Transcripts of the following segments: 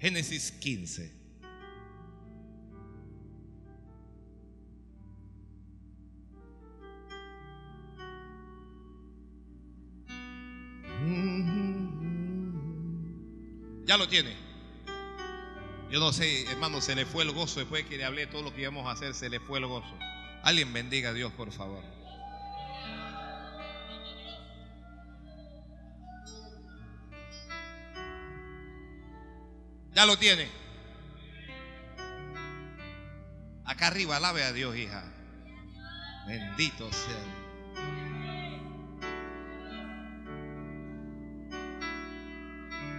Génesis 15. Ya lo tiene. Yo no sé, hermano, se le fue el gozo después que le hablé todo lo que íbamos a hacer, se le fue el gozo. Alguien bendiga a Dios, por favor. Ya lo tiene. Acá arriba, alabe a Dios, hija. Bendito sea.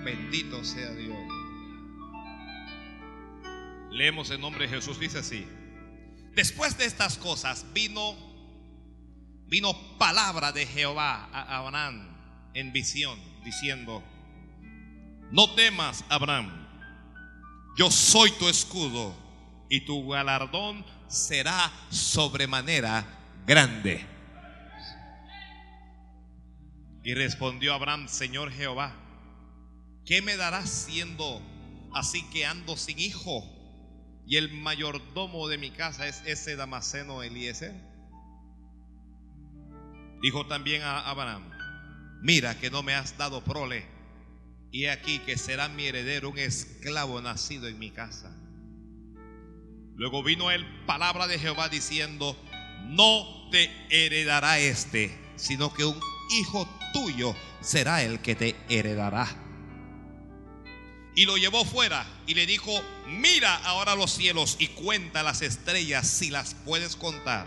Bendito sea Dios. Leemos el nombre de Jesús, dice así. Después de estas cosas vino vino palabra de Jehová a Abraham en visión diciendo: No temas, Abraham. Yo soy tu escudo y tu galardón será sobremanera grande. Y respondió Abraham, Señor Jehová, ¿qué me darás siendo así que ando sin hijo? Y el mayordomo de mi casa es ese Damaseno Eliezer. Dijo también a Abraham, mira que no me has dado prole, y aquí que será mi heredero un esclavo nacido en mi casa. Luego vino el palabra de Jehová diciendo, no te heredará este, sino que un hijo tuyo será el que te heredará. Y lo llevó fuera y le dijo, mira ahora los cielos y cuenta las estrellas si las puedes contar.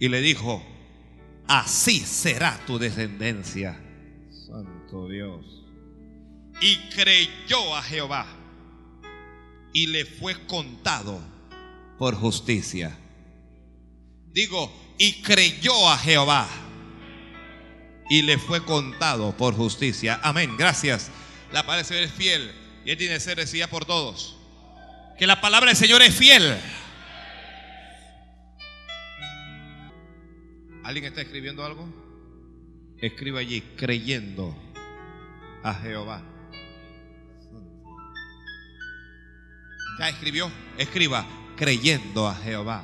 Y le dijo, así será tu descendencia. Santo Dios. Y creyó a Jehová y le fue contado por justicia. Digo, y creyó a Jehová y le fue contado por justicia. Amén, gracias. La palabra del Señor es fiel y Él tiene que ser recibida por todos. Que la palabra del Señor es fiel. ¿Alguien está escribiendo algo? Escriba allí, creyendo a Jehová. ¿Ya escribió? Escriba, creyendo a Jehová.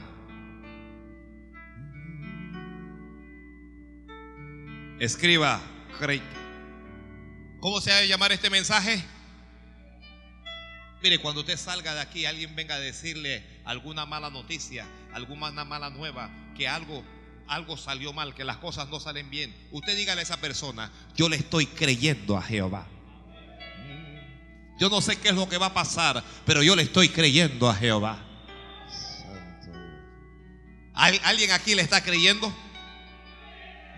Escriba, cre ¿Cómo se ha de llamar este mensaje? Mire, cuando usted salga de aquí, alguien venga a decirle alguna mala noticia, alguna mala nueva, que algo, algo salió mal, que las cosas no salen bien. Usted dígale a esa persona, yo le estoy creyendo a Jehová. Yo no sé qué es lo que va a pasar, pero yo le estoy creyendo a Jehová. ¿Alguien aquí le está creyendo?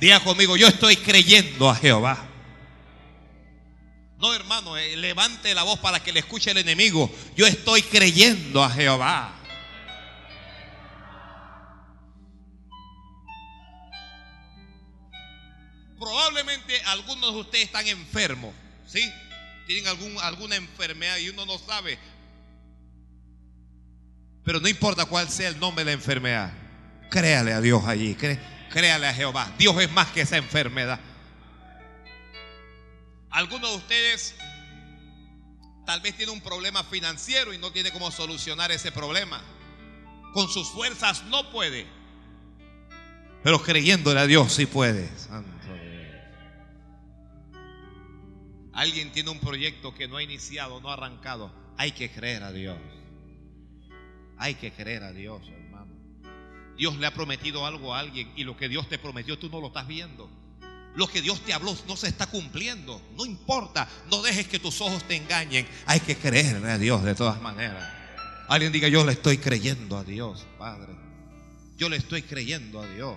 Diga conmigo, yo estoy creyendo a Jehová. No, hermano, eh, levante la voz para que le escuche el enemigo. Yo estoy creyendo a Jehová. Probablemente algunos de ustedes están enfermos, ¿sí? Tienen algún, alguna enfermedad y uno no sabe. Pero no importa cuál sea el nombre de la enfermedad. Créale a Dios allí. créale a Jehová. Dios es más que esa enfermedad. Algunos de ustedes tal vez tiene un problema financiero y no tiene cómo solucionar ese problema. Con sus fuerzas no puede. Pero creyéndole a Dios sí puede. Alguien tiene un proyecto que no ha iniciado, no ha arrancado. Hay que creer a Dios. Hay que creer a Dios, hermano. Dios le ha prometido algo a alguien y lo que Dios te prometió tú no lo estás viendo. Lo que Dios te habló no se está cumpliendo. No importa. No dejes que tus ojos te engañen. Hay que creer a Dios de todas maneras. Alguien diga, yo le estoy creyendo a Dios, Padre. Yo le estoy creyendo a Dios.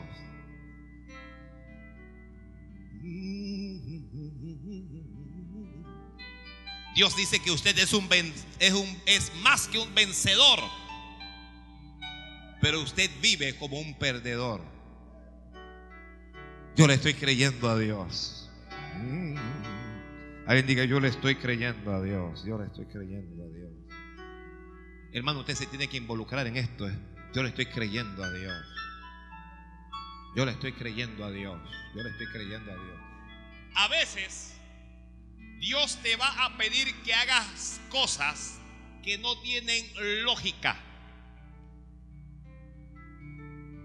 Dios dice que usted es un, es un es más que un vencedor. Pero usted vive como un perdedor. Yo le estoy creyendo a Dios. Mm. Alguien diga, yo le estoy creyendo a Dios. Yo le estoy creyendo a Dios. Hermano, usted se tiene que involucrar en esto. ¿eh? Yo le estoy creyendo a Dios. Yo le estoy creyendo a Dios. Yo le estoy creyendo a Dios. A veces Dios te va a pedir que hagas cosas que no tienen lógica.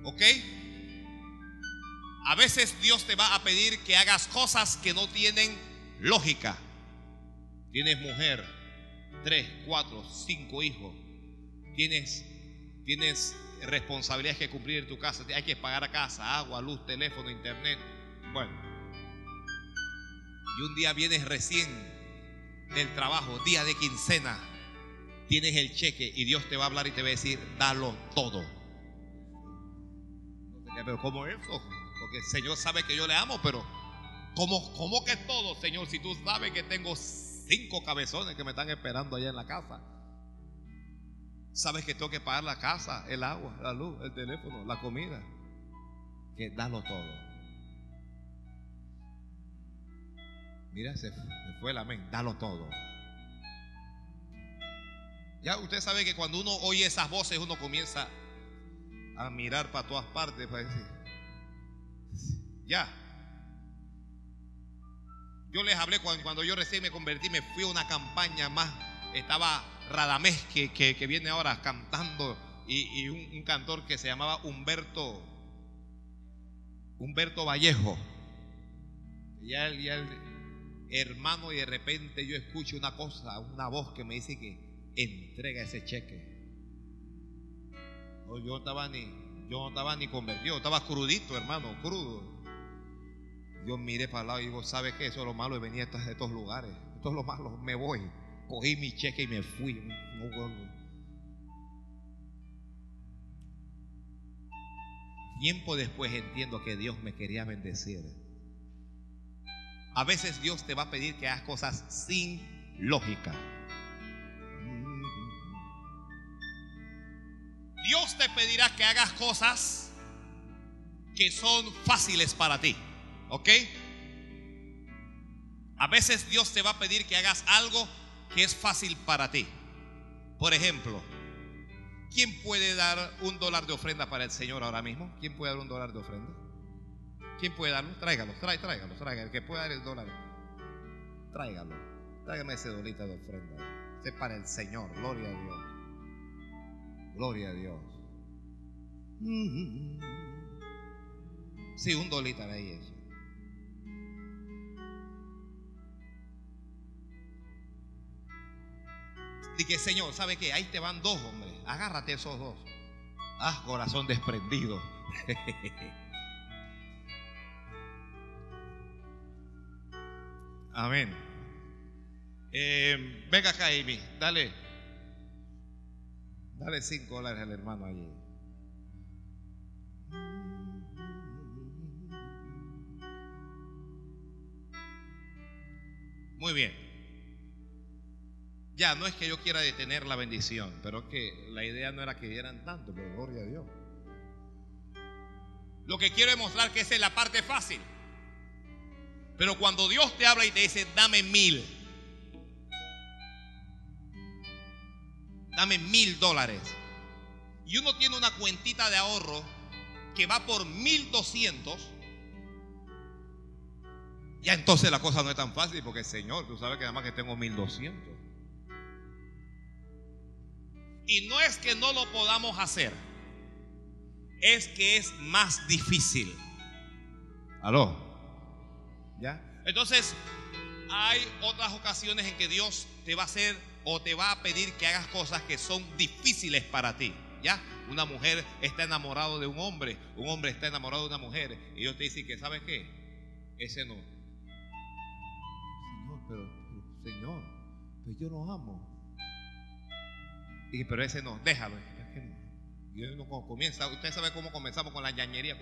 ¿Ok? A veces Dios te va a pedir que hagas cosas que no tienen lógica. Tienes mujer, tres, cuatro, cinco hijos. Tienes, tienes responsabilidades que cumplir en tu casa. Hay que pagar a casa, agua, luz, teléfono, internet. Bueno. Y un día vienes recién del trabajo, día de quincena. Tienes el cheque y Dios te va a hablar y te va a decir, dalo todo. Pero ¿cómo eso? Porque el Señor sabe que yo le amo, pero ¿cómo, ¿cómo que todo, Señor? Si tú sabes que tengo cinco cabezones que me están esperando allá en la casa. Sabes que tengo que pagar la casa, el agua, la luz, el teléfono, la comida. Que dalo todo. Mira, se fue el amén. Dalo todo. Ya usted sabe que cuando uno oye esas voces, uno comienza a mirar para todas partes para decir, ya. Yo les hablé cuando, cuando, yo recién me convertí, me fui a una campaña más. Estaba Radamés, que, que, viene ahora cantando, y, un, cantor que se llamaba Humberto, Humberto Vallejo. Ya, ya hermano, y de repente yo escucho una cosa, una voz que me dice que entrega ese cheque. yo no estaba ni, yo no estaba ni convertido, estaba crudito, hermano, crudo. Yo miré para el lado y digo, ¿sabe qué? Eso es lo malo de venir a estos, lugares. Esto es lo malo, me voy. Cogí mi cheque y me fui. Tiempo después entiendo que Dios me quería bendecir. A veces Dios te va a pedir que hagas cosas sin lógica. Dios te pedirá que hagas cosas que son fáciles para ti. ¿Ok? A veces Dios te va a pedir que hagas algo que es fácil para ti. Por ejemplo, ¿quién puede dar un dólar de ofrenda para el Señor ahora mismo? ¿Quién puede dar un dólar de ofrenda? ¿Quién puede darlo? Tráigalo, trae, tráigalo, tráigalo. El que pueda dar el dólar, tráigalo. Tráigame ese dolita de ofrenda. Ese es para el Señor. Gloria a Dios. Gloria a Dios. Sí, un dolita ahí eso. Dije, Señor, ¿sabe qué? Ahí te van dos, hombre. Agárrate esos dos. Ah, corazón desprendido. Amén. Eh, venga acá, Amy. Dale. Dale cinco dólares al hermano allí. Muy bien. Ya, no es que yo quiera detener la bendición, pero es que la idea no era que dieran tanto, pero gloria a Dios. Lo que quiero demostrar que esa es la parte fácil. Pero cuando Dios te habla y te dice, dame mil, dame mil dólares, y uno tiene una cuentita de ahorro que va por mil doscientos, ya entonces la cosa no es tan fácil porque Señor, tú sabes que además que tengo mil doscientos. Y no es que no lo podamos hacer, es que es más difícil. ¿Aló? ¿Ya? Entonces, hay otras ocasiones en que Dios te va a hacer o te va a pedir que hagas cosas que son difíciles para ti. ¿Ya? Una mujer está enamorada de un hombre, un hombre está enamorado de una mujer, y Dios te dice que, ¿sabes qué? Ese no. Señor, pero, Señor, pues yo lo amo. Y pero ese no, déjalo. Y uno comienza, usted sabe cómo comenzamos con la ñañería.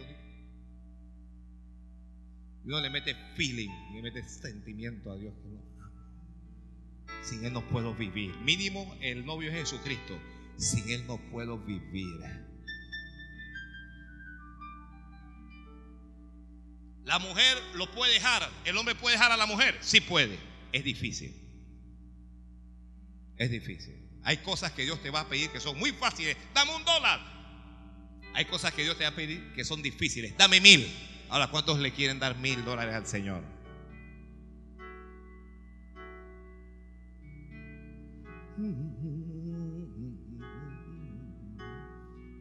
Y uno le mete feeling, le mete sentimiento a Dios. Sin Él no puedo vivir. Mínimo el novio es Jesucristo. Sin Él no puedo vivir. La mujer lo puede dejar. El hombre puede dejar a la mujer. Sí puede. Es difícil. Es difícil. Hay cosas que Dios te va a pedir que son muy fáciles. Dame un dólar. Hay cosas que Dios te va a pedir que son difíciles. Dame mil. Ahora, ¿cuántos le quieren dar mil dólares al Señor?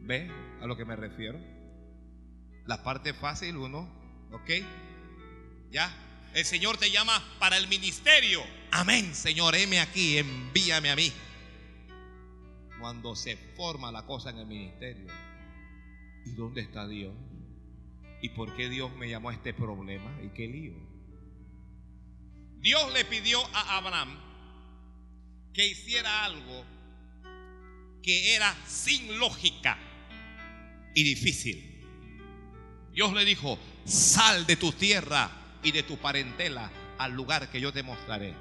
¿Ve a lo que me refiero? La parte fácil, uno, ¿ok? ¿Ya? El Señor te llama para el ministerio. Amén, Señor, heme aquí, envíame a mí. Cuando se forma la cosa en el ministerio. ¿Y dónde está Dios? ¿Y por qué Dios me llamó a este problema? ¿Y qué lío? Dios le pidió a Abraham que hiciera algo que era sin lógica y difícil. Dios le dijo, sal de tu tierra y de tu parentela al lugar que yo te mostraré.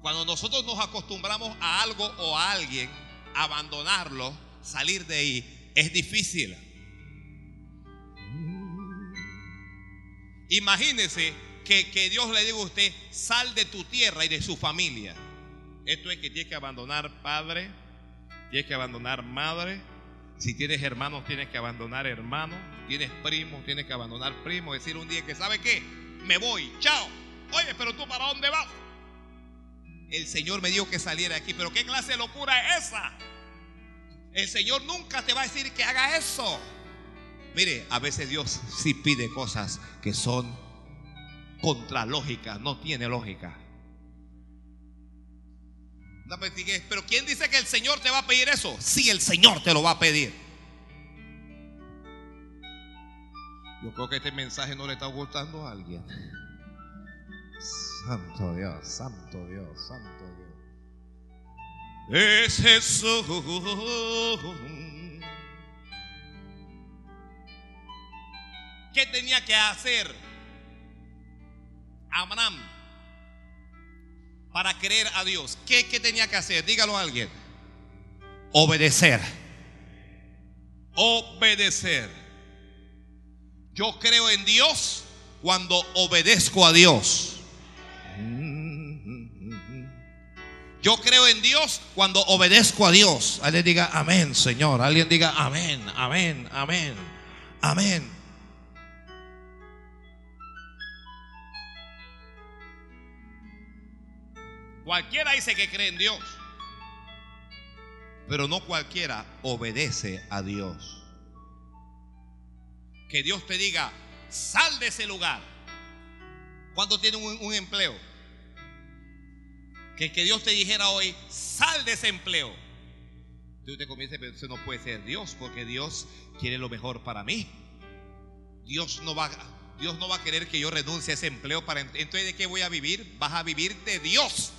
Cuando nosotros nos acostumbramos a algo o a alguien, abandonarlo, salir de ahí, es difícil. Imagínese que, que, Dios le diga a usted, sal de tu tierra y de su familia. Esto es que tienes que abandonar padre, tienes que abandonar madre. Si tienes hermanos, tienes que abandonar hermanos. Tienes primos, tienes que abandonar primos. Decir un día que, ¿sabe qué? Me voy, chao. Oye, pero tú para dónde vas? El Señor me dijo que saliera aquí, pero ¿qué clase de locura es esa? El Señor nunca te va a decir que haga eso. Mire, a veces Dios sí pide cosas que son contra lógica, no tiene lógica. Pero ¿quién dice que el Señor te va a pedir eso? Sí, el Señor te lo va a pedir. Yo creo que este mensaje no le está gustando a alguien. Santo Dios, santo Dios, santo Dios. Es eso. ¿Qué tenía que hacer Abraham para creer a Dios? ¿Qué, ¿Qué, tenía que hacer? Dígalo a alguien. Obedecer. Obedecer. Yo creo en Dios cuando obedezco a Dios. Yo creo en Dios cuando obedezco a Dios. Alguien diga amén, Señor. Alguien diga amén, amén, amén, amén. Cualquiera dice que cree en Dios, pero no cualquiera obedece a Dios. Que Dios te diga, sal de ese lugar. ¿Cuánto tiene un, empleo? Que, que Dios te dijera hoy, sal de ese empleo. Tú te comienza pero eso no puede ser Dios, porque Dios quiere lo mejor para mí. Dios no va, Dios no va a querer que yo renuncie a ese empleo para entonces de qué voy a vivir? Vas a vivir de Dios.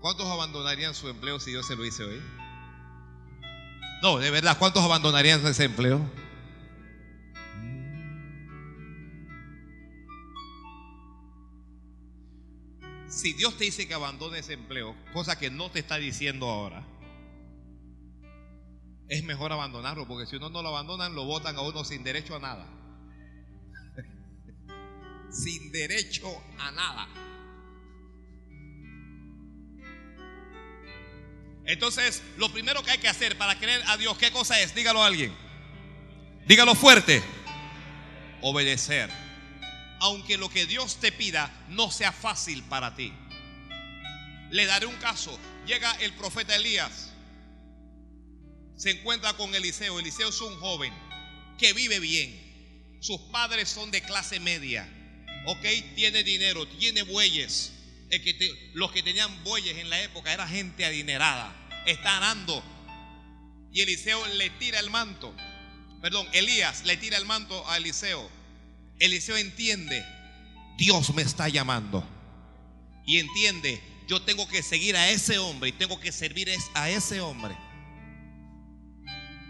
¿Cuántos abandonarían su empleo si yo se lo hice hoy? No, de verdad, ¿cuántos abandonarían ese empleo? Si Dios te dice que abandone ese empleo, cosa que no te está diciendo ahora, es mejor abandonarlo, porque si uno no lo abandonan, lo votan a uno sin derecho a nada. Sin derecho a nada. Entonces, lo primero que hay que hacer para creer a Dios, ¿qué cosa es? Dígalo a alguien. Dígalo fuerte. Obedecer. Aunque lo que Dios te pida no sea fácil para ti. Le daré un caso. Llega el profeta Elías. Se encuentra con Eliseo. Eliseo es un joven que vive bien. Sus padres son de clase media. ¿Ok? Tiene dinero, tiene bueyes que los que tenían bueyes en la época era gente adinerada. Está arando. Y Eliseo le tira el manto. Perdón, Elías le tira el manto a Eliseo. Eliseo entiende, Dios me está llamando. Y entiende, yo tengo que seguir a ese hombre y tengo que servir a ese hombre.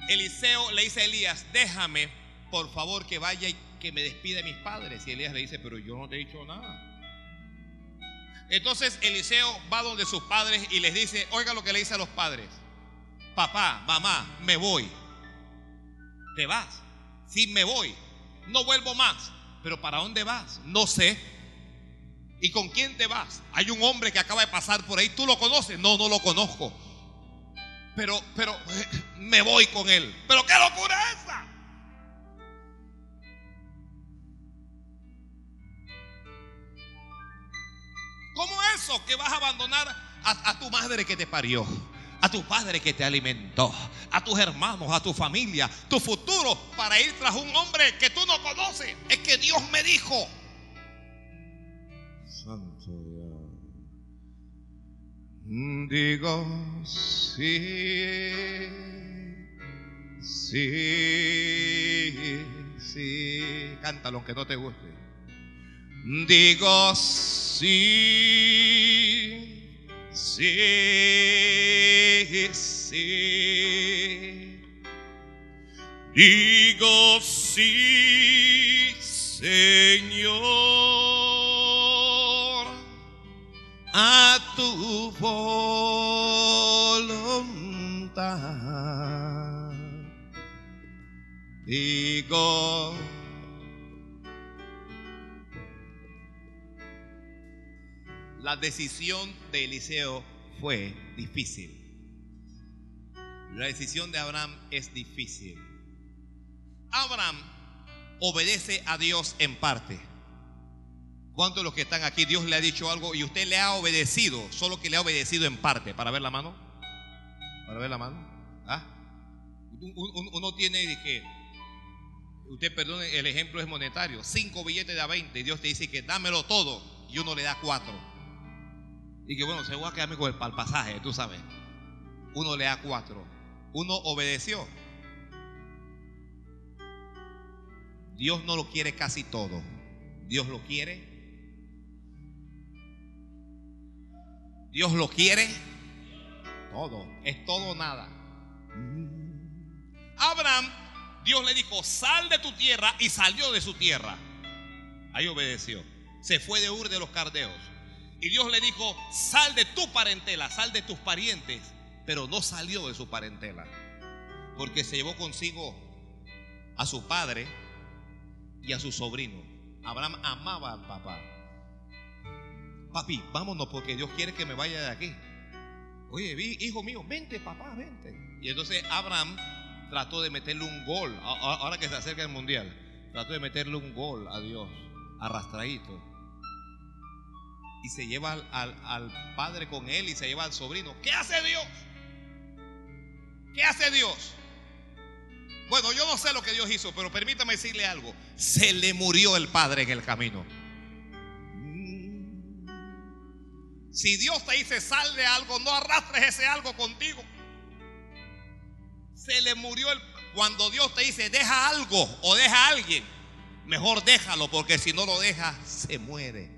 Eliseo le dice a Elías, déjame por favor que vaya y que me despide mis padres. Y Elías le dice, pero yo no te he dicho nada. Entonces Eliseo va donde sus padres y les dice, oiga lo que le dice a los padres. Papá, mamá, me voy. ¿Te vas? Sí, me voy. No vuelvo más. Pero ¿para dónde vas? No sé. ¿Y con quién te vas? Hay un hombre que acaba de pasar por ahí. ¿Tú lo conoces? No, no lo conozco. Pero, pero, me voy con él. Pero ¿qué locura es esa? Tu madre que te parió, a tu padre que te alimentó, a tus hermanos, a tu familia, tu futuro para ir tras un hombre que tú no conoces. Es que Dios me dijo. Santo Dios. Digo sí, sí, sí. Cántalo aunque no te guste. Digo sí Sí, sí. Digo sí, Señor, a tu voluntad. Digo la decisión de Eliseo fue difícil. La decisión de Abraham es difícil. Abraham obedece a Dios en parte. ¿Cuántos de los que están aquí Dios le ha dicho algo y usted le ha obedecido, solo que le ha obedecido en parte? ¿Para ver la mano? ¿Para ver la mano? ¿Ah? Uno tiene que, usted perdone, el ejemplo es monetario, cinco billetes de a 20 y Dios te dice que dámelo todo y uno le da cuatro. Y que bueno, se voy a quedarme con el, pasaje, tú sabes. Uno le da cuatro. Uno obedeció. Dios no lo quiere casi todo. Dios lo quiere. Dios lo quiere todo. Es todo nada. Abraham, Dios le dijo, sal de tu tierra y salió de su tierra. Ahí obedeció. Se fue de Ur de los Cardeos. Y Dios le dijo, sal de tu parentela, sal de tus parientes. Pero no salió de su parentela. Porque se llevó consigo a su padre y a su sobrino. Abraham amaba al papá. Papi, vámonos porque Dios quiere que me vaya de aquí. Oye, hijo mío, vente papá, vente. Y entonces Abraham trató de meterle un gol, ahora que se acerca el mundial, trató de meterle un gol a Dios, arrastradito y se lleva al, padre con él y se lleva al sobrino. ¿Qué hace Dios? ¿Qué hace Dios? Bueno, yo no sé lo que Dios hizo, pero permítame decirle algo. Se le murió el padre en el camino. Si Dios te dice sal de algo, no arrastres ese algo contigo. Se le murió el... Cuando Dios te dice deja algo o deja a alguien, mejor déjalo porque si no lo deja, se muere.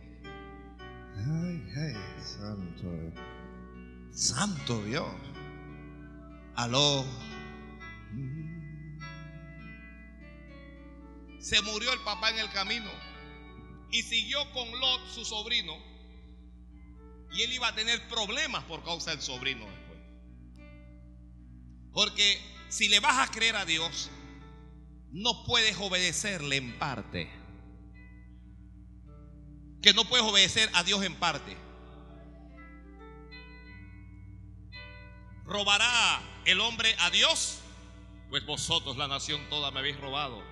Santo Dios. Aló. Se murió el papá en el camino y siguió con Lot, su sobrino, y él iba a tener problemas por causa del sobrino después. Porque si le vas a creer a Dios, no puedes obedecerle en parte. Que no puedes obedecer a Dios en parte. ¿Robará el hombre a Dios? Pues vosotros, la nación toda, me habéis robado.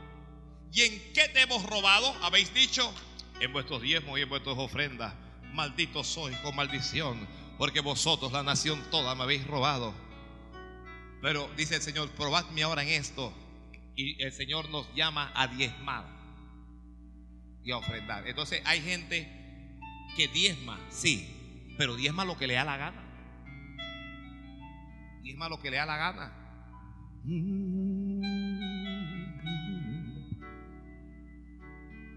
¿Y en qué te hemos robado? Habéis dicho, en vuestros diezmos y en vuestras ofrendas. Malditos sois con maldición, porque vosotros, la nación toda, me habéis robado. Pero dice el Señor, probadme ahora en esto. Y el Señor nos llama a diezmar y a ofrendar. Entonces hay gente que diezma, sí, pero diezma lo que le da la gana diezma lo que le da la gana.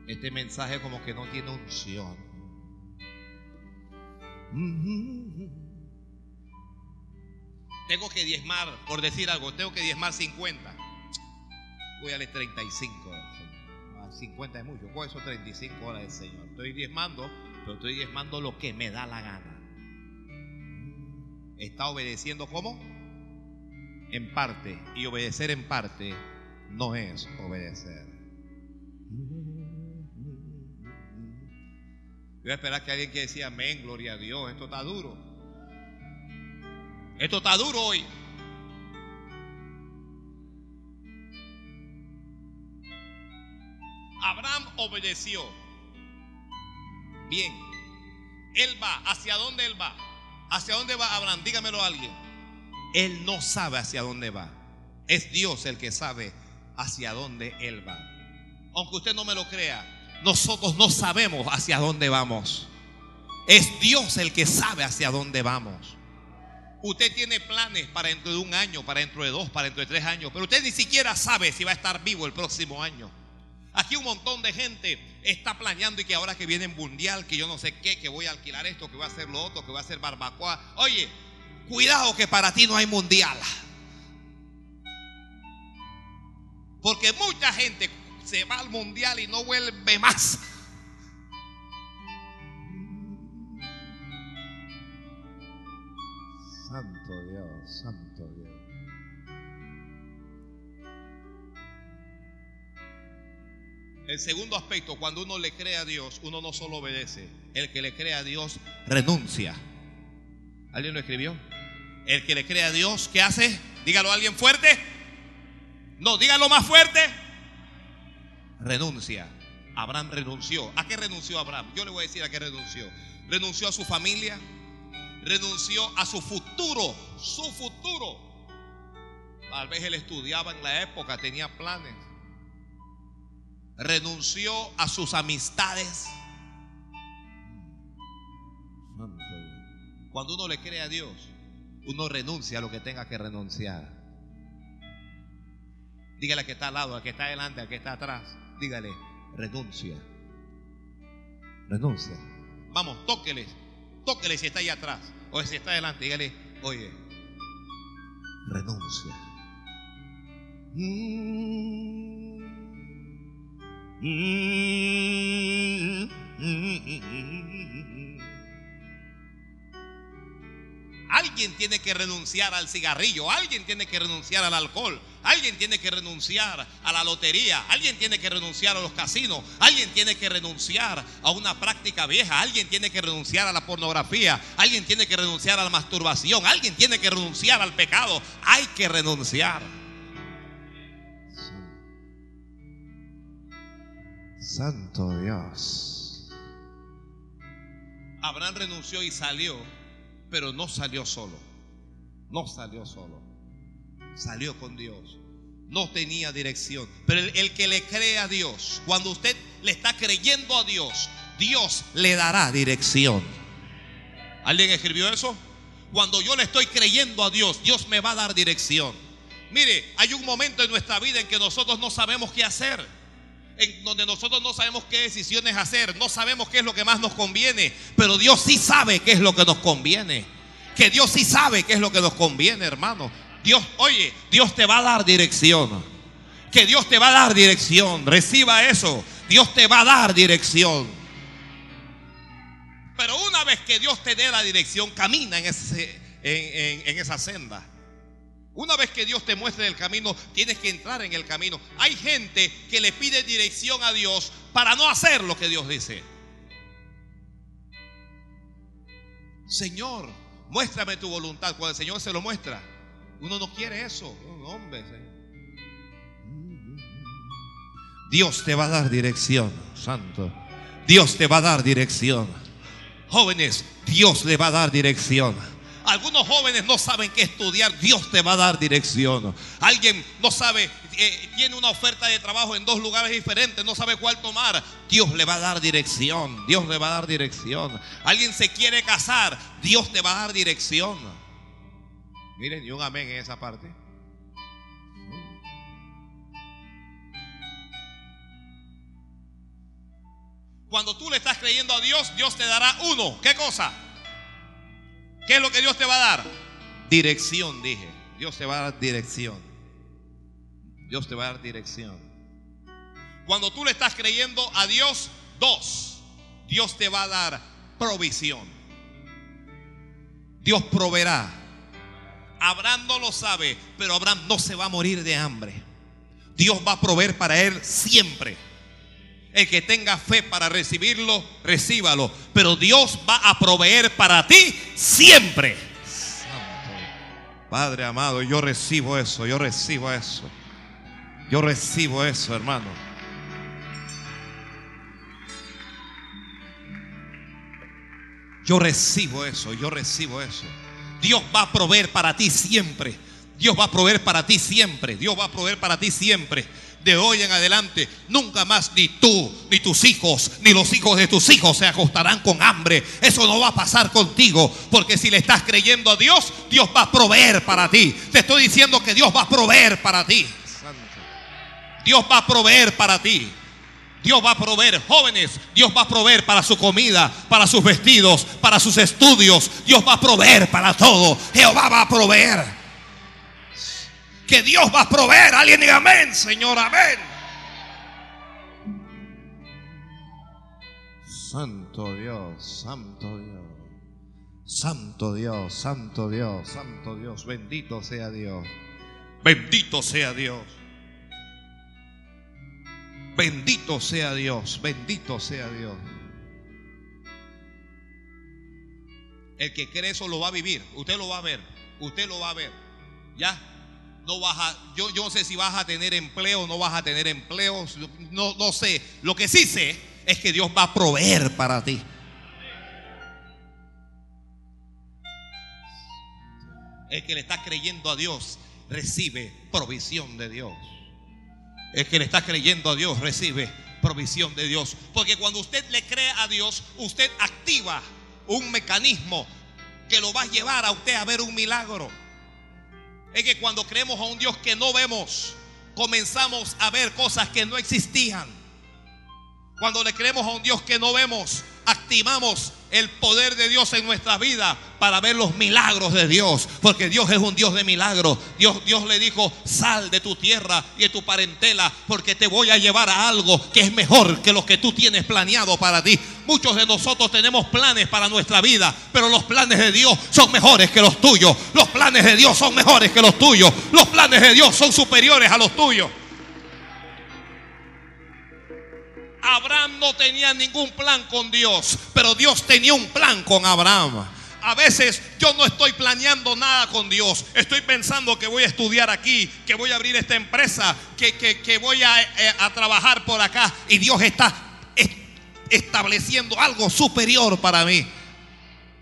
Este mensaje como que no tiene unción. Tengo que diezmar, por decir algo, tengo que diezmar 50. Voy a darle 35 50 es mucho. ¿Cuáles son 35 horas del Señor? Estoy diezmando, pero estoy diezmando lo que me da la gana. ¿Está obedeciendo cómo? En parte y obedecer en parte no es obedecer. Voy a esperar que alguien que decía amén, gloria a Dios. Esto está duro. Esto está duro hoy. Abraham obedeció. Bien. Él va. ¿Hacia dónde él va? ¿Hacia dónde va Abraham? Dígamelo a alguien. Él no sabe hacia dónde va. Es Dios el que sabe hacia dónde Él va. Aunque usted no me lo crea, nosotros no sabemos hacia dónde vamos. Es Dios el que sabe hacia dónde vamos. Usted tiene planes para dentro de un año, para dentro de dos, para dentro de tres años, pero usted ni siquiera sabe si va a estar vivo el próximo año. Aquí un montón de gente está planeando y que ahora que viene el mundial, que yo no sé qué, que voy a alquilar esto, que voy a hacer lo otro, que voy a hacer barbacoa. Oye, cuidado que para ti no hay mundial. Porque mucha gente se va al mundial y no vuelve más. Santo Dios, Santo Dios. El segundo aspecto, cuando uno le cree a Dios, uno no solo obedece, el que le cree a Dios renuncia. ¿Alguien lo escribió? El que le cree a Dios, ¿qué hace? Dígalo a alguien fuerte. No, dígalo más fuerte. Renuncia. Abraham renunció. ¿A qué renunció Abraham? Yo le voy a decir a qué renunció. Renunció a su familia, renunció a su futuro, su futuro. Tal vez él estudiaba en la época, tenía planes. Renunció a sus amistades. Cuando uno le cree a Dios, uno renuncia a lo que tenga que renunciar. Dígale al que está al lado, al que está adelante, al que está atrás. Dígale, renuncia. Renuncia. Vamos, tóquele. Tóquele si está ahí atrás. O si está adelante, dígale, oye, Renuncia. Alguien tiene que renunciar al cigarrillo, alguien tiene que renunciar al alcohol, alguien tiene que renunciar a la lotería, alguien tiene que renunciar a los casinos, alguien tiene que renunciar a una práctica vieja, alguien tiene que renunciar a la pornografía, alguien tiene que renunciar a la masturbación, alguien tiene que renunciar al pecado, hay que renunciar. Santo Dios. Abraham renunció y salió, pero no salió solo. No salió solo. Salió con Dios. No tenía dirección. Pero el, que le cree a Dios, cuando usted le está creyendo a Dios, Dios le dará dirección. ¿Alguien escribió eso? Cuando yo le estoy creyendo a Dios, Dios me va a dar dirección. Mire, hay un momento en nuestra vida en que nosotros no sabemos qué hacer en donde nosotros no sabemos qué decisiones hacer, no sabemos qué es lo que más nos conviene, pero Dios sí sabe qué es lo que nos conviene. Que Dios sí sabe qué es lo que nos conviene, hermano. Dios, oye, Dios te va a dar dirección. Que Dios te va a dar dirección. Reciba eso. Dios te va a dar dirección. Pero una vez que Dios te dé la dirección, camina en, ese, en, en, en esa senda. Una vez que Dios te muestre el camino, tienes que entrar en el camino. Hay gente que le pide dirección a Dios para no hacer lo que Dios dice. Señor, muéstrame tu voluntad. Cuando el Señor se lo muestra, uno no quiere eso. No, hombre, Dios te va a dar dirección, santo. Dios te va a dar dirección. Jóvenes, Dios le va a dar dirección. Algunos jóvenes no saben qué estudiar, Dios te va a dar dirección. Alguien no sabe, eh, tiene una oferta de trabajo en dos lugares diferentes, no sabe cuál tomar, Dios le va a dar dirección. Dios le va a dar dirección. Alguien se quiere casar, Dios te va a dar dirección. Miren, y un amén en esa parte. Cuando tú le estás creyendo a Dios, Dios te dará uno. ¿Qué cosa? ¿Qué es lo que Dios te va a dar? Dirección, dije. Dios te va a dar dirección. Dios te va a dar dirección. Cuando tú le estás creyendo a Dios, dos, Dios te va a dar provisión. Dios proveerá. Abraham no lo sabe, pero Abraham no se va a morir de hambre. Dios va a proveer para él siempre. El que tenga fe para recibirlo, recíbalo. Pero Dios va a proveer para ti siempre. Santo. Padre amado, yo recibo eso, yo recibo eso. Yo recibo eso, hermano. Yo recibo eso, yo recibo eso. Dios va a proveer para ti siempre. Dios va a proveer para ti siempre. Dios va a proveer para ti siempre. De hoy en adelante, nunca más ni tú, ni tus hijos, ni los hijos de tus hijos se acostarán con hambre. Eso no va a pasar contigo. Porque si le estás creyendo a Dios, Dios va a proveer para ti. Te estoy diciendo que Dios va a proveer para ti. Dios va a proveer para ti. Dios va a proveer, jóvenes, Dios va a proveer para su comida, para sus vestidos, para sus estudios. Dios va a proveer para todo. Jehová va a proveer. Que Dios va a proveer. Alguien diga amén, Señor, amén. Santo Dios, Santo Dios. Santo Dios, Santo Dios, Santo Dios. Bendito sea Dios. Bendito sea Dios. Bendito sea Dios. Bendito sea Dios. El que cree eso lo va a vivir. Usted lo va a ver. Usted lo va a ver. Ya. No vas a, yo, yo no sé si vas a tener empleo no vas a tener empleo. No, no sé. Lo que sí sé es que Dios va a proveer para ti. El que le está creyendo a Dios recibe provisión de Dios. El que le está creyendo a Dios recibe provisión de Dios. Porque cuando usted le cree a Dios, usted activa un mecanismo que lo va a llevar a usted a ver un milagro. Es que cuando creemos a un Dios que no vemos, comenzamos a ver cosas que no existían. Cuando le creemos a un Dios que no vemos, activamos el poder de Dios en nuestra vida para ver los milagros de Dios. Porque Dios es un Dios de milagros. Dios, Dios le dijo, sal de tu tierra y de tu parentela, porque te voy a llevar a algo que es mejor que lo que tú tienes planeado para ti. Muchos de nosotros tenemos planes para nuestra vida, pero los planes de Dios son mejores que los tuyos. Los planes de Dios son mejores que los tuyos. Los planes de Dios son superiores a los tuyos. Abraham no tenía ningún plan con Dios, pero Dios tenía un plan con Abraham. A veces yo no estoy planeando nada con Dios. Estoy pensando que voy a estudiar aquí, que voy a abrir esta empresa, que, que- que voy a, eh, a trabajar por acá. Y Dios está es- estableciendo algo superior para mí.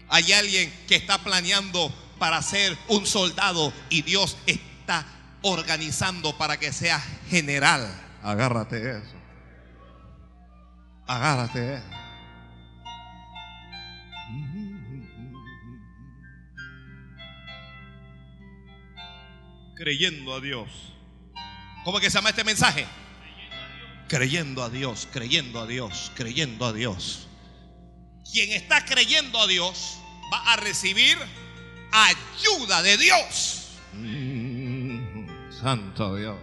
Hay alguien que está planeando para ser un soldado y Dios está organizando para que sea general. Agárrate eso. Agárrate eso. creyendo a Dios. ¿Cómo es que se llama este mensaje? Creyendo a Dios, creyendo a Dios, creyendo a Dios. Quien está creyendo a Dios va a recibir ayuda de Dios. Mm, Santo Dios.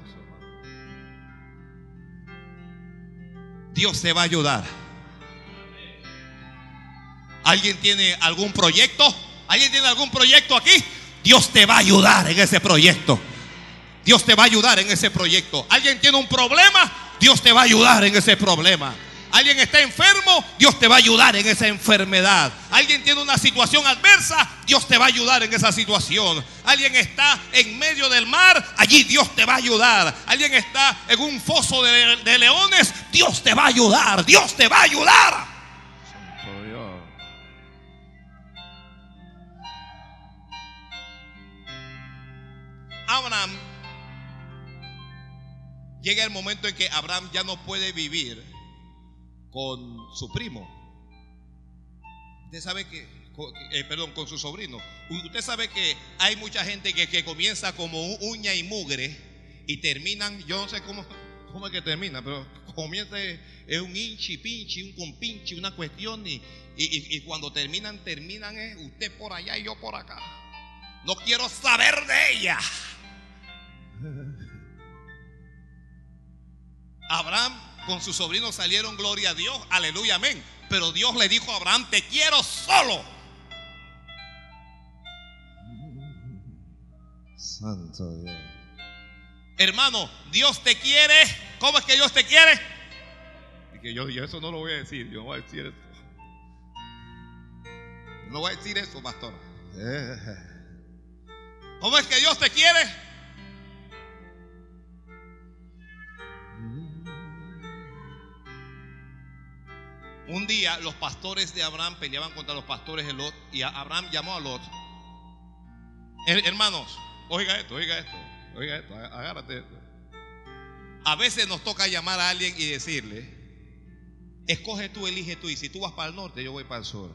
Dios te va a ayudar. ¿Alguien tiene algún proyecto? ¿Alguien tiene algún proyecto aquí? Dios te va a ayudar en ese proyecto. Dios te va a ayudar en ese proyecto. ¿Alguien tiene un problema? Dios te va a ayudar en ese problema. ¿Alguien está enfermo? Dios te va a ayudar en esa enfermedad. ¿Alguien tiene una situación adversa? Dios te va a ayudar en esa situación. ¿Alguien está en medio del mar? Allí Dios te va a ayudar. ¿Alguien está en un foso de, de leones? Dios te va a ayudar. Dios te va a ayudar. Santo Dios. Abraham llega el momento en que Abraham ya no puede vivir con su primo. Usted sabe que, eh, perdón, con su sobrino. Usted sabe que hay mucha gente que, que comienza como uña y mugre y terminan, yo no sé cómo, cómo es que termina, pero comienza es un hinchi, pinchi, un compinchi, una cuestión y- y- y cuando terminan, terminan es usted por allá y yo por acá. No quiero saber de ella. Abraham con su sobrino salieron, gloria a Dios, aleluya, amén. Pero Dios le dijo a Abraham, te quiero solo. Santo Dios. Hermano, Dios te quiere. ¿Cómo es que Dios te quiere? Y que yo, yo eso no lo voy a decir, yo no voy a decir eso. No voy a decir eso, pastor. Eh, ¿Cómo es que Dios te quiere? Un día los pastores de Abraham peleaban contra los pastores de Lot y Abraham llamó a Lot. Hermanos, oiga esto, oiga esto, oiga esto, agárrate A veces nos toca llamar a alguien y decirle, escoge tú, elige tú, y si tú vas para el norte, yo voy para el sur.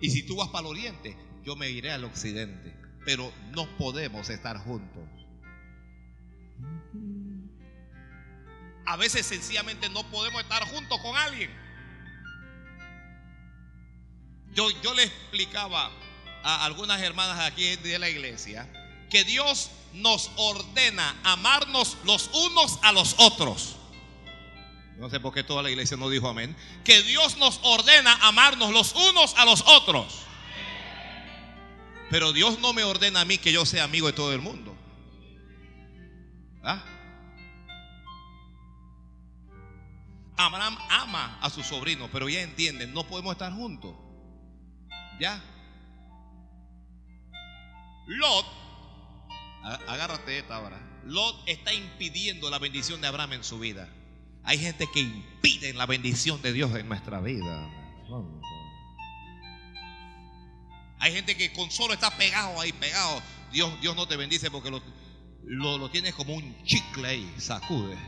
Y si tú vas para el oriente, yo me iré al occidente. Pero no podemos estar juntos. A veces sencillamente no podemos estar juntos con alguien. Yo, yo le explicaba a algunas hermanas aquí de la iglesia que Dios nos ordena amarnos los unos a los otros. No sé por qué toda la iglesia no dijo amén. Que Dios nos ordena amarnos los unos a los otros. Pero Dios no me ordena a mí que yo sea amigo de todo el mundo. ¿Ah? Abraham ama a su sobrino, pero ya entienden, no podemos estar juntos. ¿Ya? Lot, agárrate esta ahora. Lot está impidiendo la bendición de Abraham en su vida. Hay gente que impide la bendición de Dios en nuestra vida. Hay gente que con solo está pegado ahí, pegado. Dios, Dios no te bendice porque lo, lo, lo tienes como un chicle ahí, sacude.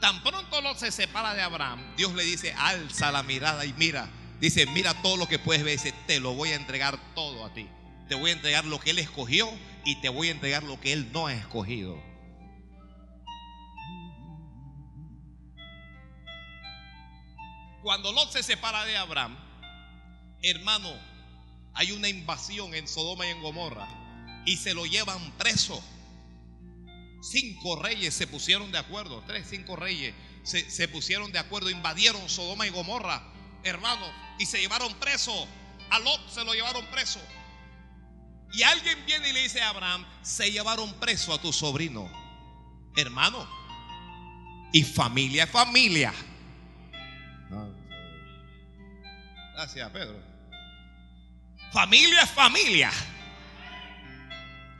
Tan pronto Lot se separa de Abraham, Dios le dice, alza la mirada y mira. Dice, mira todo lo que puedes ver. Dice, te lo voy a entregar todo a ti. Te voy a entregar lo que Él escogió y te voy a entregar lo que Él no ha escogido. Cuando Lot se separa de Abraham, hermano, hay una invasión en Sodoma y en Gomorra y se lo llevan preso. Cinco reyes se pusieron de acuerdo, tres, cinco reyes se, pusieron de acuerdo, invadieron Sodoma y Gomorra, hermanos, y se llevaron preso. A Lot se lo llevaron preso. Y alguien viene y le dice a Abraham, se llevaron preso a tu sobrino, hermano. Y familia es familia. Gracias, Pedro. Familia es familia.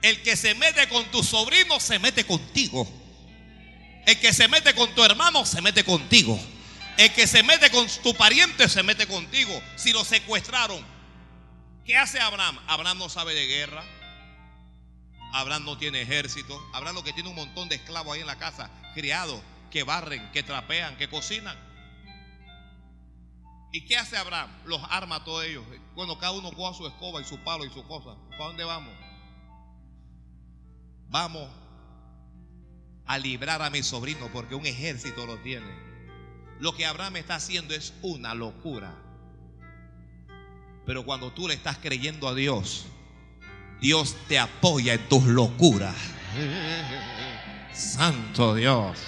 El que se mete con tu sobrino se mete contigo. El que se mete con tu hermano se mete contigo. El que se mete con tu pariente se mete contigo. Si lo secuestraron, ¿qué hace Abraham? Abraham no sabe de guerra. Abraham no tiene ejército. Abraham lo que tiene un montón de esclavos ahí en la casa, criados, que barren, que trapean, que cocinan. ¿Y qué hace Abraham? Los arma a todos ellos. Bueno, cada uno coja su escoba y su palo y su cosa. ¿Para dónde vamos? Vamos a librar a mi sobrino porque un ejército lo tiene. Lo que Abraham está haciendo es una locura. Pero cuando tú le estás creyendo a Dios, Dios te apoya en tus locuras. Santo Dios.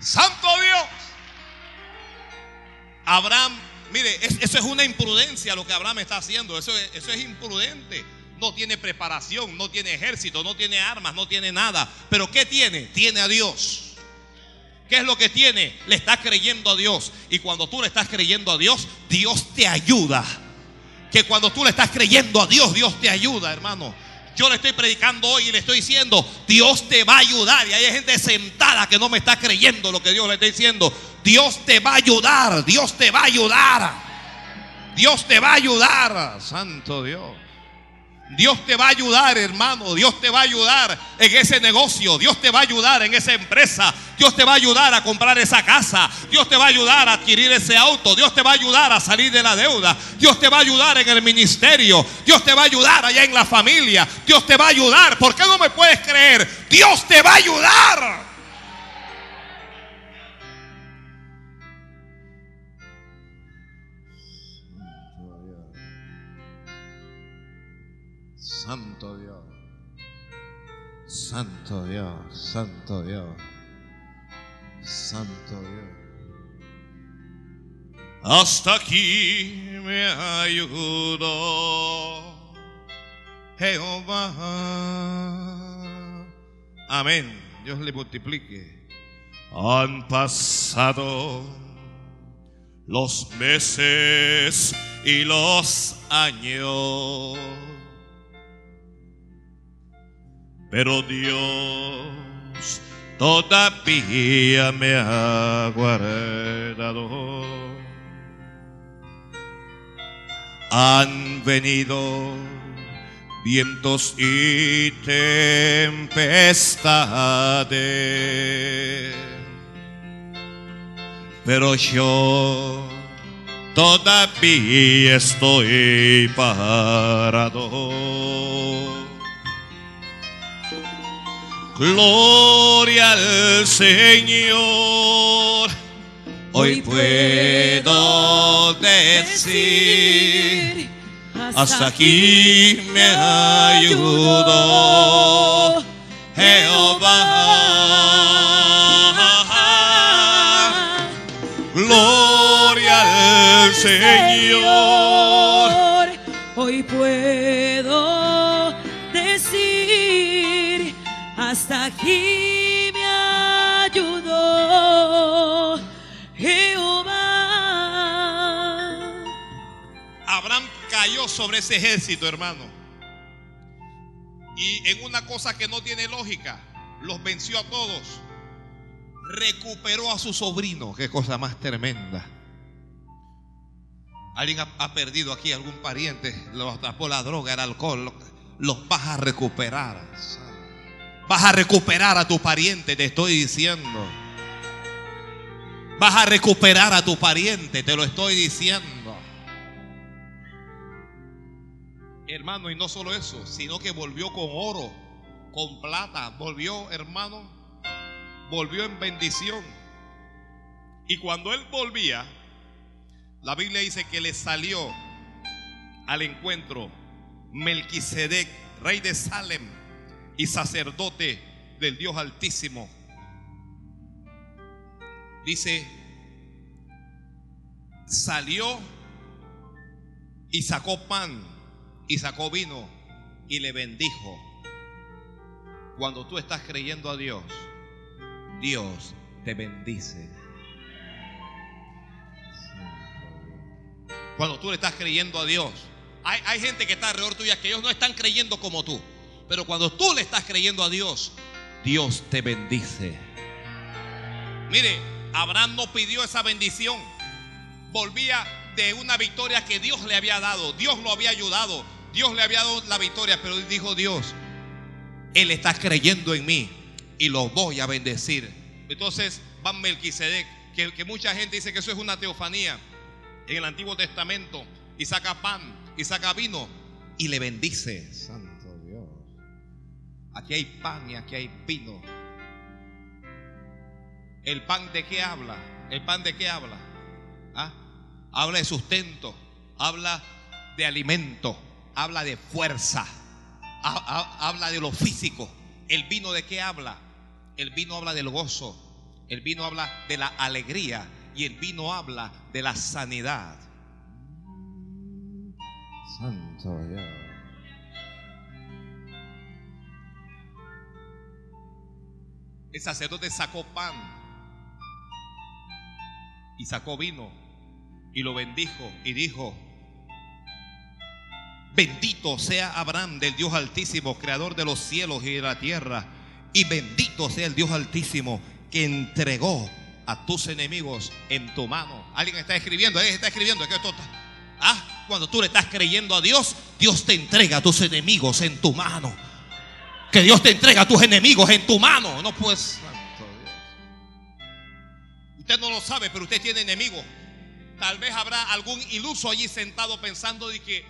Santo Dios. Abraham, mire, eso es una imprudencia lo que Abraham está haciendo. Eso eso es imprudente no tiene preparación, no tiene ejército, no tiene armas, no tiene nada. Pero ¿qué tiene? Tiene a Dios. ¿Qué es lo que tiene? Le está creyendo a Dios. Y cuando tú le estás creyendo a Dios, Dios te ayuda. Que cuando tú le estás creyendo a Dios, Dios te ayuda, hermano. Yo le estoy predicando hoy y le estoy diciendo, Dios te va a ayudar. Y hay gente sentada que no me está creyendo lo que Dios le está diciendo. Dios te va a ayudar, Dios te va a ayudar. Dios te va a ayudar, Santo Dios. Dios te va a ayudar, hermano. Dios te va a ayudar en ese negocio. Dios te va a ayudar en esa empresa. Dios te va a ayudar a comprar esa casa. Dios te va a ayudar a adquirir ese auto. Dios te va a ayudar a salir de la deuda. Dios te va a ayudar en el ministerio. Dios te va a ayudar allá en la familia. Dios te va a ayudar. ¿Por qué no me puedes creer? Dios te va a ayudar. Santo Dios. Santo Dios, Santo Dios. Santo Dios. Hasta aquí me ayudó Jehová. Amén. Dios le multiplique. Han pasado los meses y los años pero Dios todavía me ha guardado. Han venido vientos y tempestades, pero yo todavía estoy parado. Gloria al Señor. Hoy puedo decir, hasta aquí me ayudó Jehová. Gloria al Señor. Sobre ese ejército, hermano. Y en una cosa que no tiene lógica, los venció a todos. Recuperó a su sobrino. Qué cosa más tremenda. Alguien ha, perdido aquí algún pariente, lo atrapó la droga, el alcohol. lo- Los vas a recuperar. Vas a recuperar a tu pariente, te estoy diciendo. Vas a recuperar a tu pariente, te lo estoy diciendo. Hermano, y no solo eso, sino que volvió con oro, con plata, volvió, hermano, volvió en bendición. Y cuando él volvía, la Biblia dice que le salió al encuentro Melquisedec, rey de Salem y sacerdote del Dios Altísimo. Dice, salió y sacó pan y sacó vino y le bendijo. Cuando tú estás creyendo a Dios, Dios te bendice. Cuando tú le estás creyendo a Dios, hay, hay gente que está alrededor tuya que ellos no están creyendo como tú. Pero cuando tú le estás creyendo a Dios, Dios te bendice. Mire, Abraham no pidió esa bendición. Volvía de una victoria que Dios le había dado. Dios lo había ayudado. Dios le había dado la victoria. Pero dijo Dios, Él está creyendo en mí y lo voy a bendecir. Entonces va Melquisedec, que, que mucha gente dice que eso es una teofanía en el Antiguo Testamento. Y saca pan y saca vino y le bendice. Santo Dios. Aquí hay pan y aquí hay vino. ¿El pan de qué habla? ¿El pan de qué habla? ¿Ah? Habla de sustento, habla de alimento, habla de fuerza, ha- ha- habla de lo físico. ¿El vino de qué habla? El vino habla del gozo, el vino habla de la alegría y el vino habla de la sanidad. Santo Dios. El sacerdote sacó pan y sacó vino y lo bendijo y dijo, bendito sea Abraham del Dios altísimo, creador de los cielos y de la tierra, y bendito sea el Dios altísimo que entregó a tus enemigos en tu mano. Alguien está escribiendo, alguien está escribiendo, esto está- Ah, cuando tú le estás creyendo a Dios, Dios te entrega a tus enemigos en tu mano. Que Dios te entrega a tus enemigos en tu mano. No pues. Usted no lo sabe, pero usted tiene enemigos. Tal vez habrá algún iluso allí sentado pensando de que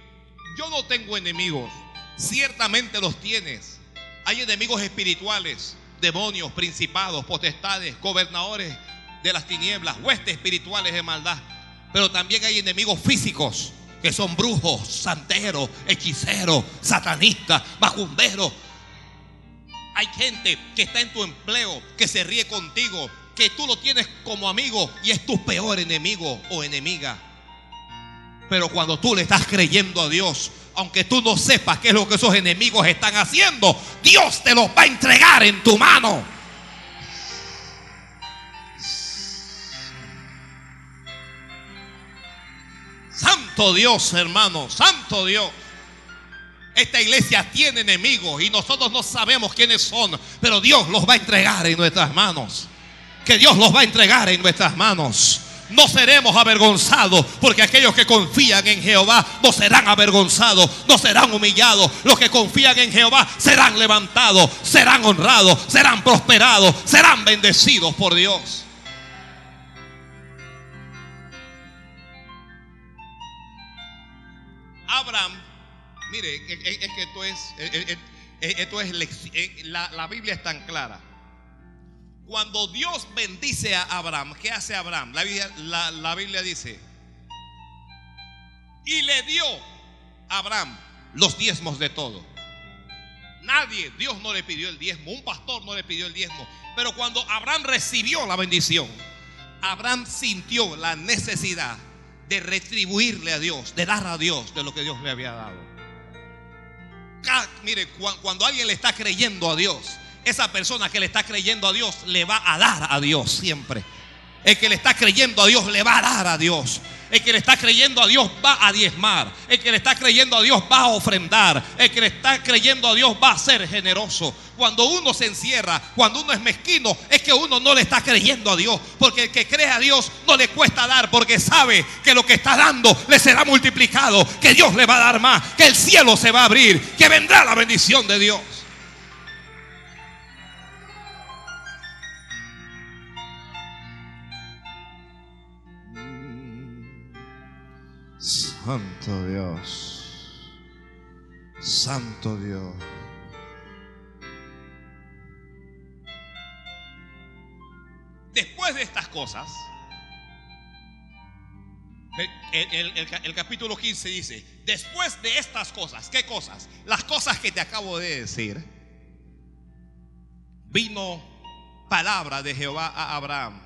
yo no tengo enemigos. Ciertamente los tienes. Hay enemigos espirituales, demonios, principados, potestades, gobernadores de las tinieblas, huestes espirituales de maldad. Pero también hay enemigos físicos que son brujos, santeros, hechiceros, satanistas, macumberos, hay gente que está en tu empleo, que se ríe contigo, que tú lo tienes como amigo y es tu peor enemigo o enemiga. Pero cuando tú le estás creyendo a Dios, aunque tú no sepas qué es lo que esos enemigos están haciendo, Dios te los va a entregar en tu mano. Santo Dios, hermano, santo Dios. esta iglesia tiene enemigos y nosotros no sabemos quiénes son, pero Dios los va a entregar en nuestras manos. Que Dios los va a entregar en nuestras manos. No seremos avergonzados porque aquellos que confían en Jehová no serán avergonzados, no serán humillados. Los que confían en Jehová serán levantados, serán honrados, serán prosperados, serán bendecidos por Dios. Abraham, mire, es que esto es, esto es la, la Biblia es tan clara. Cuando Dios bendice a Abraham, ¿qué hace Abraham? La Biblia, dice, y le dio a Abraham los diezmos de todo. Nadie, Dios no le pidió el diezmo, un pastor no le pidió el diezmo. Pero cuando Abraham recibió la bendición, Abraham sintió la necesidad de retribuirle a Dios, de dar a Dios de lo que Dios le había dado. mire, cuando alguien le está creyendo a Dios, esa persona que le está creyendo a Dios le va a dar a Dios siempre. El que le está creyendo a Dios le va a dar a Dios. El que le está creyendo a Dios va a diezmar. El que le está creyendo a Dios va a ofrendar. El que le está creyendo a Dios va a ser generoso. Cuando uno se encierra, cuando uno es mezquino, es que uno no le está creyendo a Dios. Porque el que cree a Dios no le cuesta dar porque sabe que lo que está dando le será multiplicado. Que Dios le va a dar más. Que el cielo se va a abrir. Que vendrá la bendición de Dios. Santo Dios. Santo Dios. Después de estas cosas, el, capítulo 15 dice, después de estas cosas, ¿qué cosas? Las cosas que te acabo de decir, vino palabra de Jehová a Abraham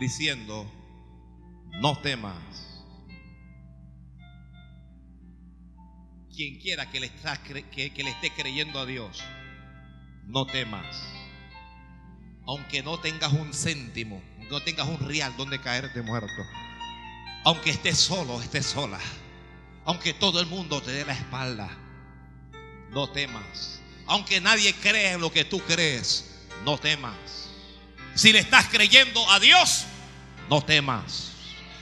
diciendo, no temas quien quiera que le, que, le esté creyendo a Dios, no temas. Aunque no tengas un céntimo, aunque no tengas un real donde caerte muerto. Aunque estés solo, estés sola. Aunque todo el mundo te dé la espalda. No temas. Aunque nadie crea en lo que tú crees, no temas. Si le estás creyendo a Dios, no temas.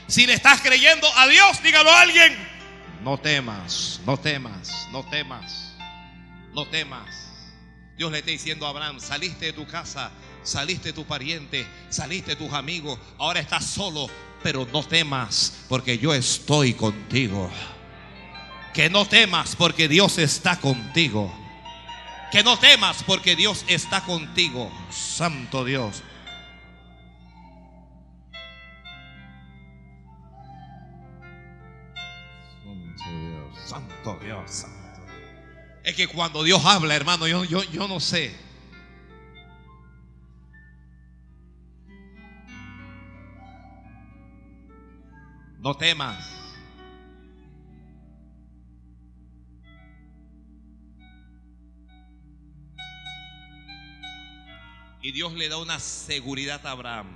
Si le estás creyendo a Dios, dígalo a alguien, no temas, no temas, no temas, no temas. Dios le está diciendo a Abraham, saliste de tu casa, saliste de tu pariente, saliste de tus amigos, ahora estás solo, pero no temas porque yo estoy contigo. Que no temas porque Dios está contigo. Que no temas porque Dios está contigo. Santo Dios. Dios, santo. Es que cuando Dios habla, hermano, yo, yo, yo no sé. No temas. Y Dios le da una seguridad a Abraham.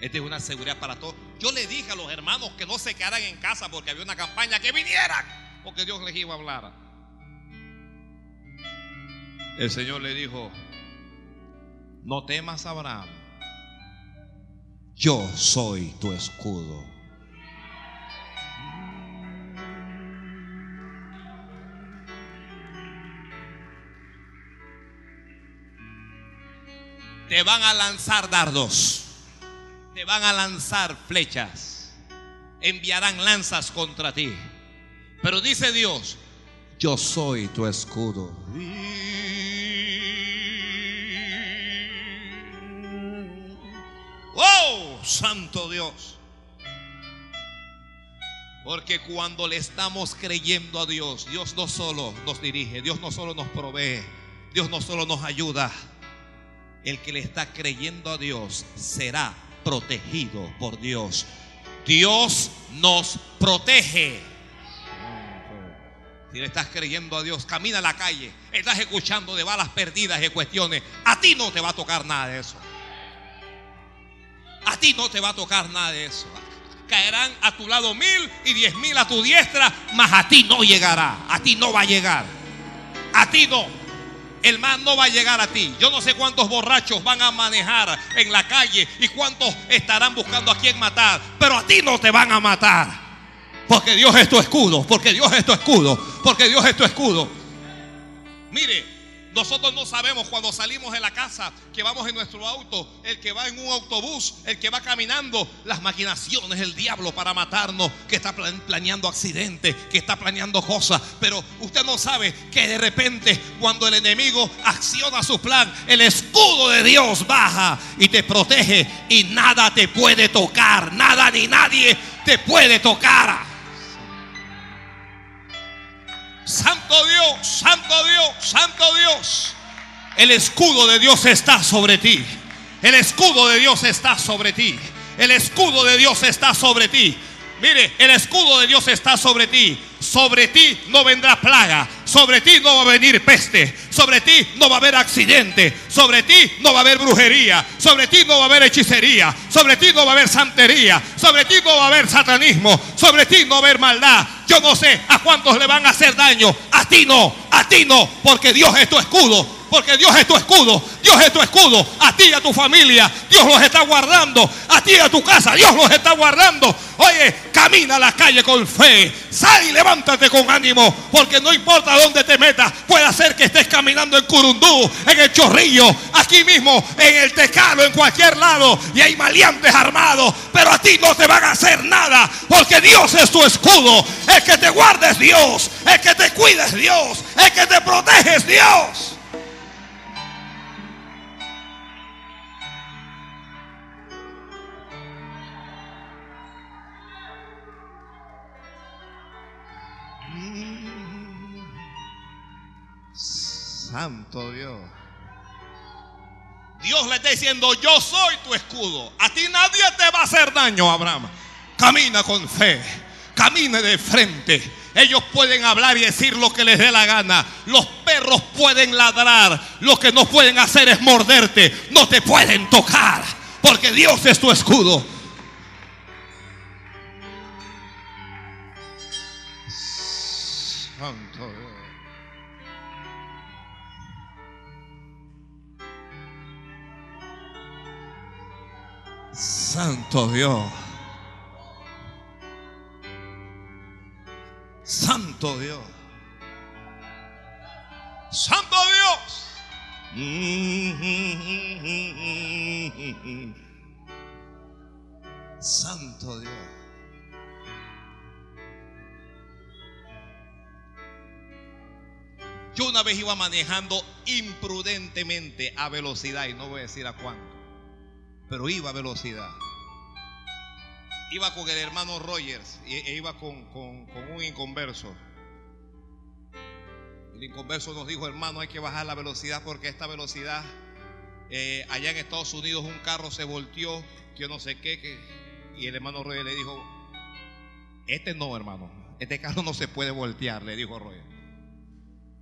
Esta es una seguridad para todos. Yo le dije a los hermanos que no se quedaran en casa porque había una campaña que vinieran, porque Dios les iba a hablar. El Señor le dijo, no temas Abraham, yo soy tu escudo. Te van a lanzar dardos te van a lanzar flechas, enviarán lanzas contra ti. Pero dice Dios, yo soy tu escudo. ¡Oh, santo Dios! Porque cuando le estamos creyendo a Dios, Dios no solo nos dirige, Dios no solo nos provee, Dios no solo nos ayuda. El que le está creyendo a Dios será protegido por Dios. Dios nos protege. Si le estás creyendo a Dios, camina a la calle, estás escuchando de balas perdidas y cuestiones, a ti no te va a tocar nada de eso. A ti no te va a tocar nada de eso. caerán a tu lado mil y diez mil a tu diestra, mas a ti no llegará, a ti no va a llegar, a ti no. El mal no va a llegar a ti. Yo no sé cuántos borrachos van a manejar en la calle y cuántos estarán buscando a quien matar, pero a ti no te van a matar. Porque Dios es tu escudo, porque Dios es tu escudo, porque Dios es tu escudo. Mire, nosotros no sabemos cuando salimos de la casa que vamos en nuestro auto, el que va en un autobús, el que va caminando, las maquinaciones, el diablo para matarnos, que está planeando accidentes, que está planeando cosas. Pero usted no sabe que de repente cuando el enemigo acciona su plan, el escudo de Dios baja y te protege y nada te puede tocar, nada ni nadie te puede tocar. Santo Dios, Santo Dios, Santo Dios. El escudo de Dios está sobre ti. El escudo de Dios está sobre ti. El escudo de Dios está sobre ti. Mire, el escudo de Dios está sobre ti. Sobre ti no vendrá plaga. Sobre ti no va a venir peste. Sobre ti no va a haber accidente. Sobre ti no va a haber brujería. Sobre ti no va a haber hechicería. Sobre ti no va a haber santería. Sobre ti no va a haber satanismo. Sobre ti no va a haber maldad. Yo no sé a cuántos le van a hacer daño. A ti no. A ti no. Porque Dios es tu escudo. Porque Dios es tu escudo. Dios es tu escudo. A ti y a tu familia. Dios los está guardando. A ti y a tu casa. Dios los está guardando. Oye, camina a la calle con fe. Sal y levántate con ánimo. Porque no importa dónde te metas. Puede ser que estés caminando en Curundú, en el Chorrillo, aquí mismo, en el Tecalo, en cualquier lado. Y hay maleantes armados. Pero a ti no te van a hacer nada. Porque Dios es tu escudo. El que te guarde es Dios. El que te cuide es Dios. El que te protege Dios. Santo Dios. Dios le está diciendo, yo soy tu escudo. A ti nadie te va a hacer daño, Abraham. Camina con fe. Camine de frente. Ellos pueden hablar y decir lo que les dé la gana. Los perros pueden ladrar. Lo que no pueden hacer es morderte. No te pueden tocar. Porque Dios es tu escudo. Santo Dios. Santo Dios. Santo Dios. Santo Dios. Yo una vez iba manejando imprudentemente a velocidad y no voy a decir a cuánto, pero iba a velocidad. Iba con el hermano Rogers e iba con, con- un inconverso. El inconverso nos dijo, hermano, hay que bajar la velocidad porque esta velocidad, eh, allá en Estados Unidos un carro se volteó, que yo no sé qué, y el hermano Rogers le dijo, este no, hermano, este carro no se puede voltear, le dijo Rogers.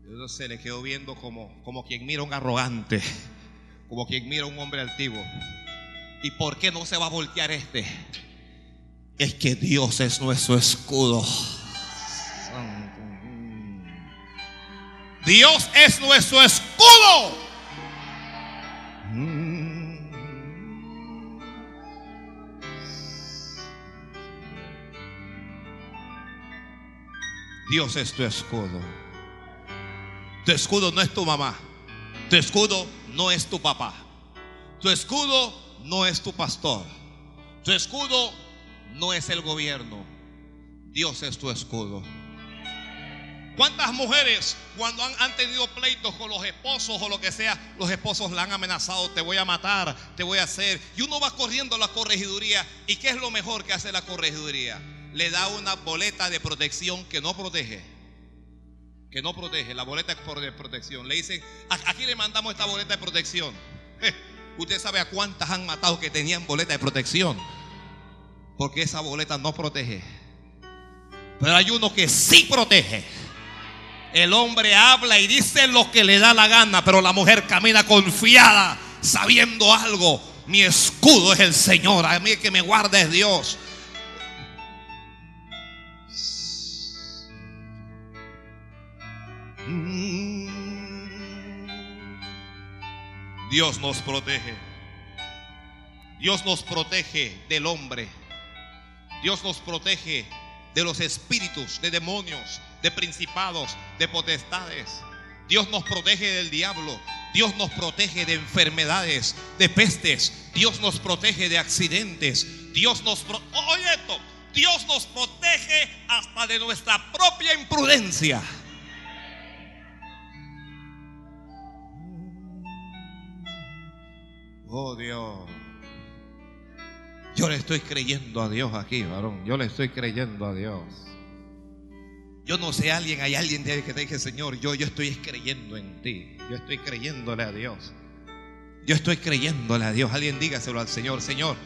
Entonces se le quedó viendo como, como quien mira un arrogante, como quien mira un hombre altivo. ¿Y por qué no se va a voltear este? Es que Dios es nuestro escudo. Dios es nuestro escudo. Dios es tu escudo. Tu escudo no es tu mamá. Tu escudo no es tu papá. Tu escudo no es tu pastor. Tu escudo no es el gobierno. Dios es tu escudo. ¿Cuántas mujeres cuando han, han tenido pleitos con los esposos o lo que sea, los esposos la han amenazado, te voy a matar, te voy a hacer? Y uno va corriendo a la corregiduría. ¿Y qué es lo mejor que hace la corregiduría? Le da una boleta de protección que no protege. Que no protege, la boleta de protección. Le dicen, "A- aquí le mandamos esta boleta de protección. Usted sabe a cuántas han matado que tenían boleta de protección. Porque esa boleta no protege. Pero hay uno que sí protege. El hombre habla y dice lo que le da la gana, pero la mujer camina confiada, sabiendo algo. Mi escudo es el Señor, a mí el que me guarda es Dios. Mm. Dios nos protege. Dios nos protege del hombre. Dios nos protege de los espíritus, de demonios, de principados, de potestades. Dios nos protege del diablo. Dios nos protege de enfermedades, de pestes. Dios nos protege de accidentes. Dios nos pro- Oye esto, Dios nos protege hasta de nuestra propia imprudencia. Oh Dios. Yo le estoy creyendo a Dios aquí, varón. Yo le estoy creyendo a Dios. Yo no sé, alguien, hay alguien que te dije, Señor, yo, yo estoy creyendo en ti. Yo estoy creyéndole a Dios. Yo estoy creyéndole a Dios. Alguien dígaselo al Señor. Señor,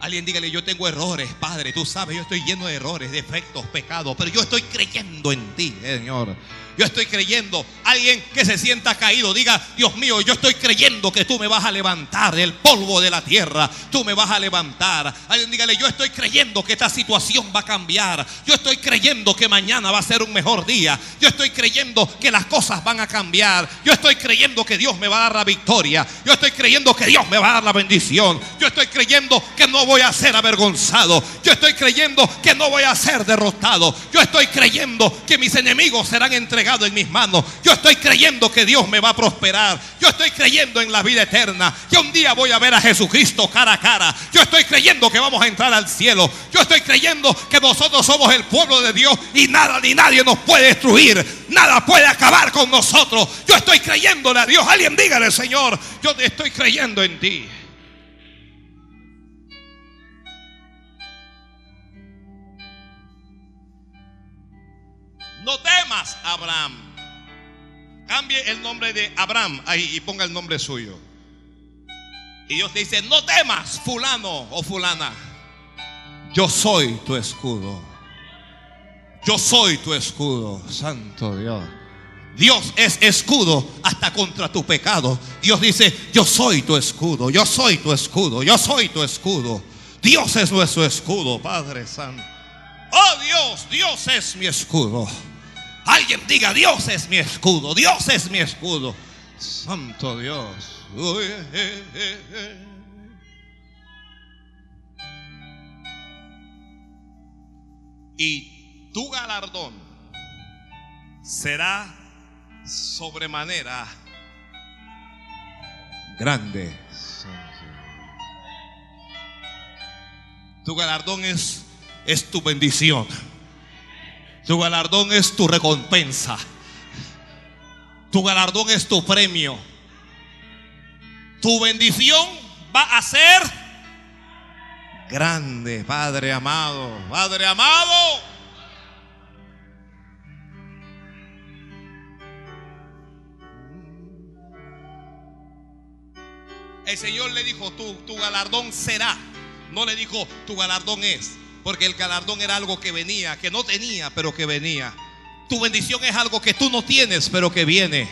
Alguien dígale, yo tengo errores, Padre, tú sabes, yo estoy lleno de errores, defectos, pecados, pero yo estoy creyendo en ti, Señor. Yo estoy creyendo. Alguien que se sienta caído, diga, Dios mío, yo estoy creyendo que tú me vas a levantar del polvo de la tierra. Tú me vas a levantar. Alguien dígale, yo estoy creyendo que esta situación va a cambiar. Yo estoy creyendo que mañana va a ser un mejor día. Yo estoy creyendo que las cosas van a cambiar. Yo estoy creyendo que Dios me va a dar la victoria. Yo estoy creyendo que Dios me va a dar la bendición. Yo estoy creyendo que no voy a ser avergonzado. Yo estoy creyendo que no voy a ser derrotado. Yo estoy creyendo que mis enemigos serán entregados en mis manos. Yo estoy creyendo que Dios me va a prosperar. Yo estoy creyendo en la vida eterna. Que un día voy a ver a Jesucristo cara a cara. Yo estoy creyendo que vamos a entrar al cielo. Yo estoy creyendo que nosotros somos el pueblo de Dios y nada ni nadie nos puede destruir. Nada puede acabar con nosotros. Yo estoy creyéndole a Dios. Alguien dígale, Señor, yo estoy creyendo en ti. No temas, Abraham. Cambie el nombre de Abraham ahí y ponga el nombre suyo. Y Dios te dice, no temas, fulano o fulana. Yo soy tu escudo. Yo soy tu escudo. Santo Dios. Dios es escudo hasta contra tu pecado. Dios dice, yo soy tu escudo, yo soy tu escudo, yo soy tu escudo. Dios es nuestro escudo, Padre Santo. Oh Dios, Dios es mi escudo. Alguien diga, Dios es mi escudo, Dios es mi escudo. Santo Dios. Eh, eh, eh. Y tu galardón será sobremanera grande. Tu galardón es, es tu bendición. Tu galardón es tu recompensa. Tu galardón es tu premio. Tu bendición va a ser grande, Padre amado. Padre amado. El Señor le dijo, tu, tu galardón será. No le dijo, tu galardón es. Porque el galardón era algo que venía, que no tenía, pero que venía. Tu bendición es algo que tú no tienes, pero que viene.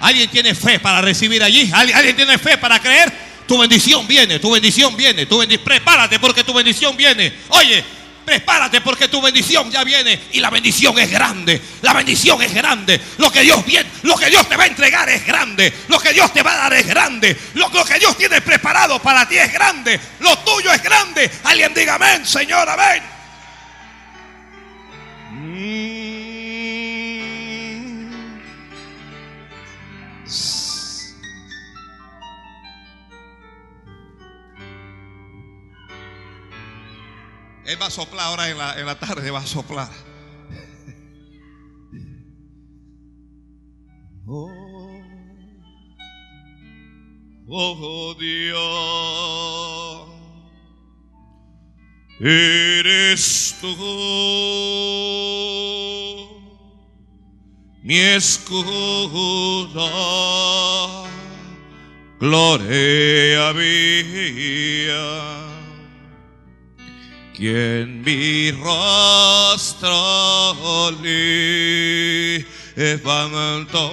¿Alguien tiene fe para recibir allí? ¿Alguien, tiene fe para creer? Tu bendición viene, tu bendición viene. Tu bendi- prepárate porque tu bendición viene. Oye, prepárate porque tu bendición ya viene y la bendición es grande. La bendición es grande. Lo que Dios lo que Dios te va a entregar es grande. Lo que Dios te va a dar es grande. Lo, lo que Dios tiene preparado para ti es grande. Lo tuyo es grande. Alguien diga amén, Señor, amén. Él va a soplar ahora en la, en la tarde, va a soplar. Oh, oh Dios, eres tú mi escudo, gloria mía quien mi rostro levantó.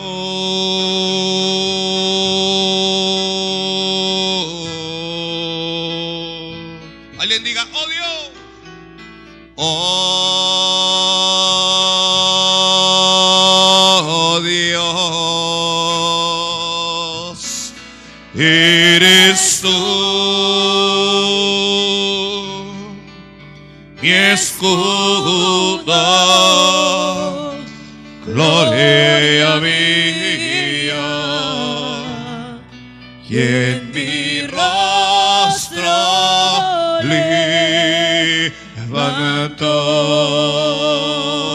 Alguien diga, oh Dios, oh Dios, eres tú. Escudo, gloria mía, y en mi rostro levanto.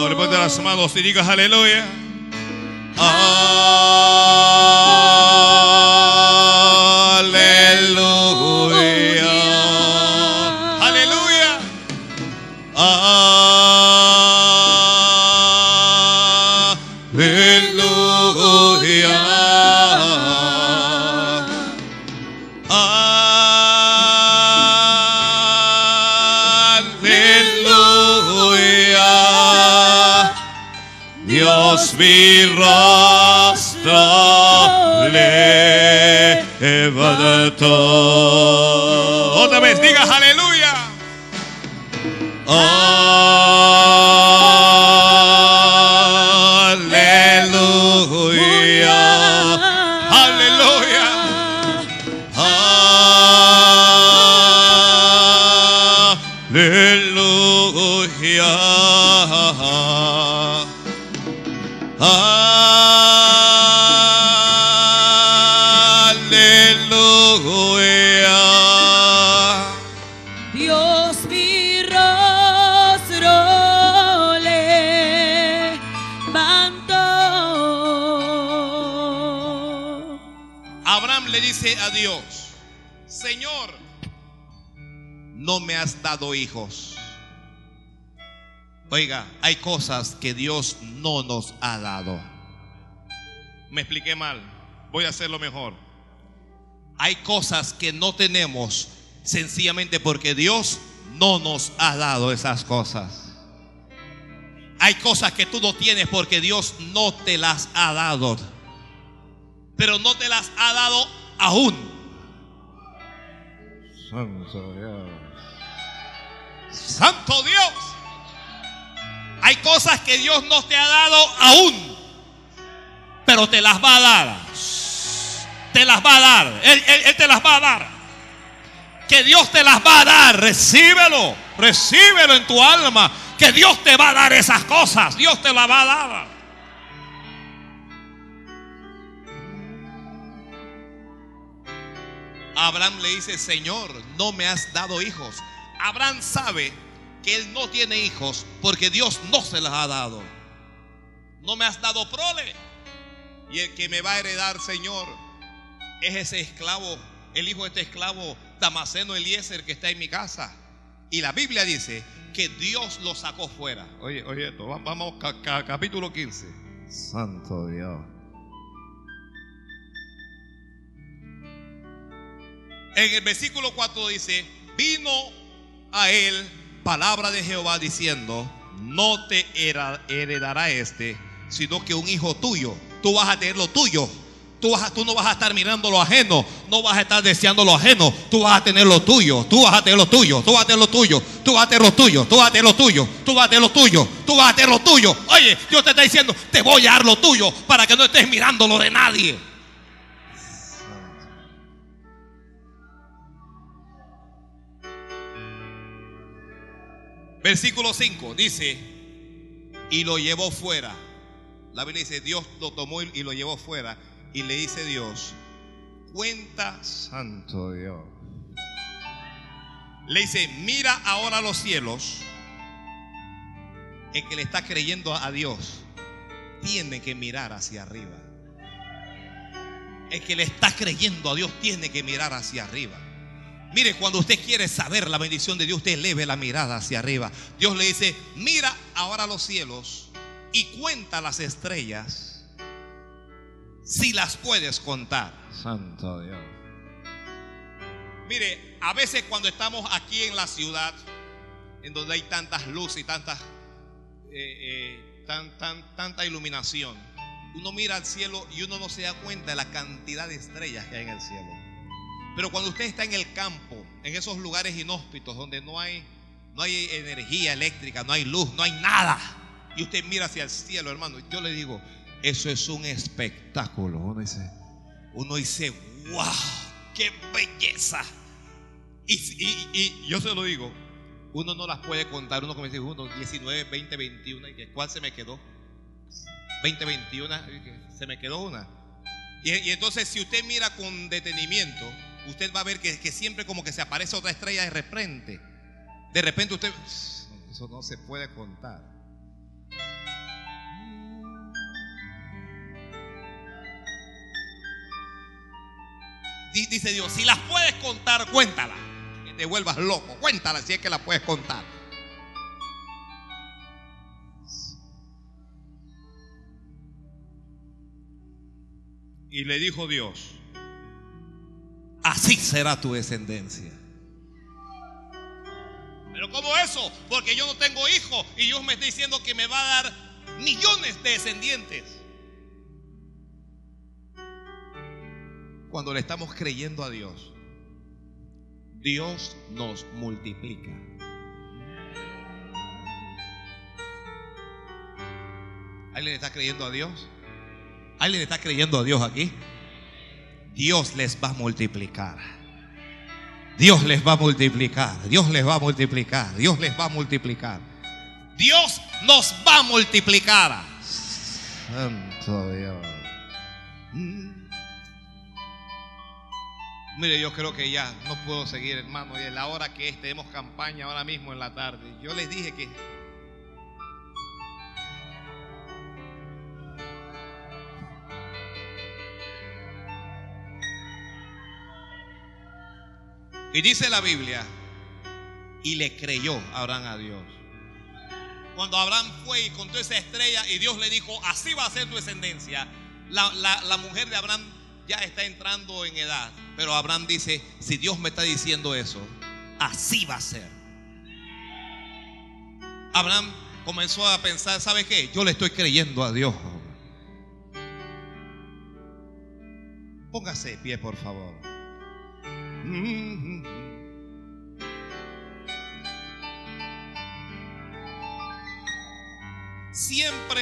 Levanta las manos y digas aleluya. Aleluya. Rostro levantó. Otra vez digas aleluya. Aleluya. Has dado hijos. Oiga, hay cosas que Dios no nos ha dado. Me expliqué mal, voy a hacerlo mejor. Hay cosas que no tenemos sencillamente porque Dios no nos ha dado esas cosas. Hay cosas que tú no tienes porque Dios no te las ha dado. Pero no te las ha dado aún. Santo Dios. Hay cosas que Dios no te ha dado aún. Pero te las va a dar. Te las va a dar. Él, él- te las va a dar. Que Dios te las va a dar. Recíbelo. Recíbelo en tu alma. Que Dios te va a dar esas cosas. Dios te las va a dar. Abraham le dice, Señor, no me has dado hijos. Abraham sabe que él no tiene hijos porque Dios no se las ha dado. No me has dado prole. Y el que me va a heredar, Señor, es ese esclavo, el hijo de este esclavo, Damaseno Eliezer, que está en mi casa. Y la Biblia dice que Dios lo sacó fuera. Oye, oye, esto, va- vamos ca- ca- capítulo 15. Santo Dios. En el versículo 4 dice, vino a él palabra de Jehová diciendo, no te heredará este, sino que un hijo tuyo, tú vas a tener lo tuyo. Tú, vas tú no vas a estar mirando lo ajeno, no vas a estar deseando lo ajeno, tú vas a tener lo tuyo, tú vas a tener lo tuyo, tú vas a tener lo tuyo, tú vas a tener lo tuyo, tú vas a tener lo tuyo, tú vas a tener lo tuyo, tú vas a tener lo tuyo. Oye, Dios te está diciendo, te voy a dar lo tuyo para que no estés mirando lo de nadie. Versículo 5 dice, y lo llevó fuera. La Biblia dice, Dios lo tomó y lo llevó fuera. Y le dice Dios, cuenta, Santo Dios. le dice, mira ahora los cielos. El que le está creyendo a Dios tiene que mirar hacia arriba. El que le está creyendo a Dios tiene que mirar hacia arriba. Mire, cuando usted quiere saber la bendición de Dios, usted eleve la mirada hacia arriba. Dios le dice, mira ahora los cielos y cuenta las estrellas si las puedes contar. Santo Dios. Mire, a veces cuando estamos aquí en la ciudad, en donde hay tantas luces y tantas, eh, eh, tan, tan, tanta iluminación, uno mira al cielo y uno no se da cuenta de la cantidad de estrellas que hay en el cielo. Pero cuando usted está en el campo, en esos lugares inhóspitos donde no hay, no hay energía eléctrica, no hay luz, no hay nada, y usted mira hacia el cielo, hermano, yo le digo, eso es un espectáculo. Uno dice, Uno dice, wow, qué belleza. Y, y- y yo se lo digo, uno no las puede contar. Uno como dice, uno, 19, 20, 21. ¿Y cuál se me quedó? 20, 21. y que Se me quedó una. Y, y entonces, si usted mira con detenimiento, usted va a ver que, siempre como que se aparece otra estrella de repente. De repente usted. Eso no se puede contar. Di- Dice Dios, si las puedes contar, cuéntala. Que te vuelvas loco, cuéntala si es que las puedes contar. Y le dijo Dios, así será tu descendencia. Pero ¿cómo eso? Porque yo no tengo hijo y Dios me está diciendo que me va a dar millones de descendientes. Cuando le estamos creyendo a Dios, Dios nos multiplica. ¿Alguien está creyendo a Dios? ¿Alguien está creyendo a Dios aquí? Dios les va a multiplicar. Dios les va a multiplicar. Dios les va a multiplicar. Dios les va a multiplicar. Dios nos va a multiplicar. Santo Dios. Mm. Mire, yo creo que ya no puedo seguir, hermano. Y la hora que es, tenemos campaña ahora mismo en la tarde. Yo les dije que. Y dice la Biblia, y le creyó Abraham a Dios. Cuando Abraham fue y contó esa estrella y Dios le dijo, así va a ser tu descendencia. La, la- la mujer de Abraham ya está entrando en edad. Pero Abraham dice, si Dios me está diciendo eso, así va a ser. Abraham comenzó a pensar, ¿sabe qué? Yo le estoy creyendo a Dios. Póngase de pie, por favor. Siempre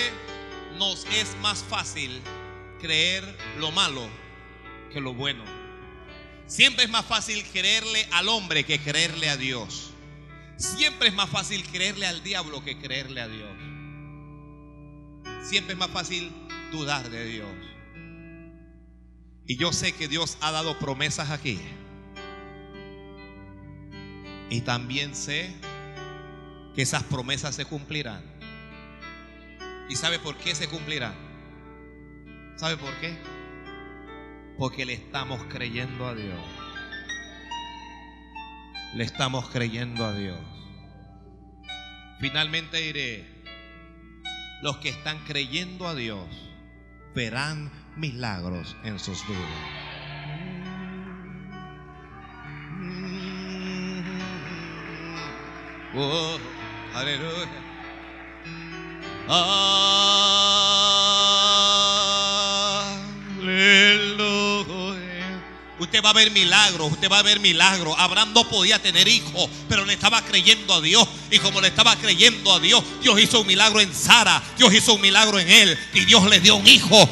nos es más fácil creer lo malo que lo bueno. Siempre es más fácil creerle al hombre que creerle a Dios. Siempre es más fácil creerle al diablo que creerle a Dios. Siempre es más fácil dudar de Dios. Y yo sé que Dios ha dado promesas aquí. Y también sé que esas promesas se cumplirán. ¿Y sabe por qué se cumplirán? ¿Sabe por qué? Porque le estamos creyendo a Dios. Le estamos creyendo a Dios. Finalmente diré, los que están creyendo a Dios verán milagros en sus vidas. Oh, aleluya. Aleluya. Usted va a ver milagros, usted va a ver milagros. Abraham no podía tener hijos, pero le estaba creyendo a Dios. Y como le estaba creyendo a Dios, Dios hizo un milagro en Sara, Dios hizo un milagro en él y Dios le dio un hijo.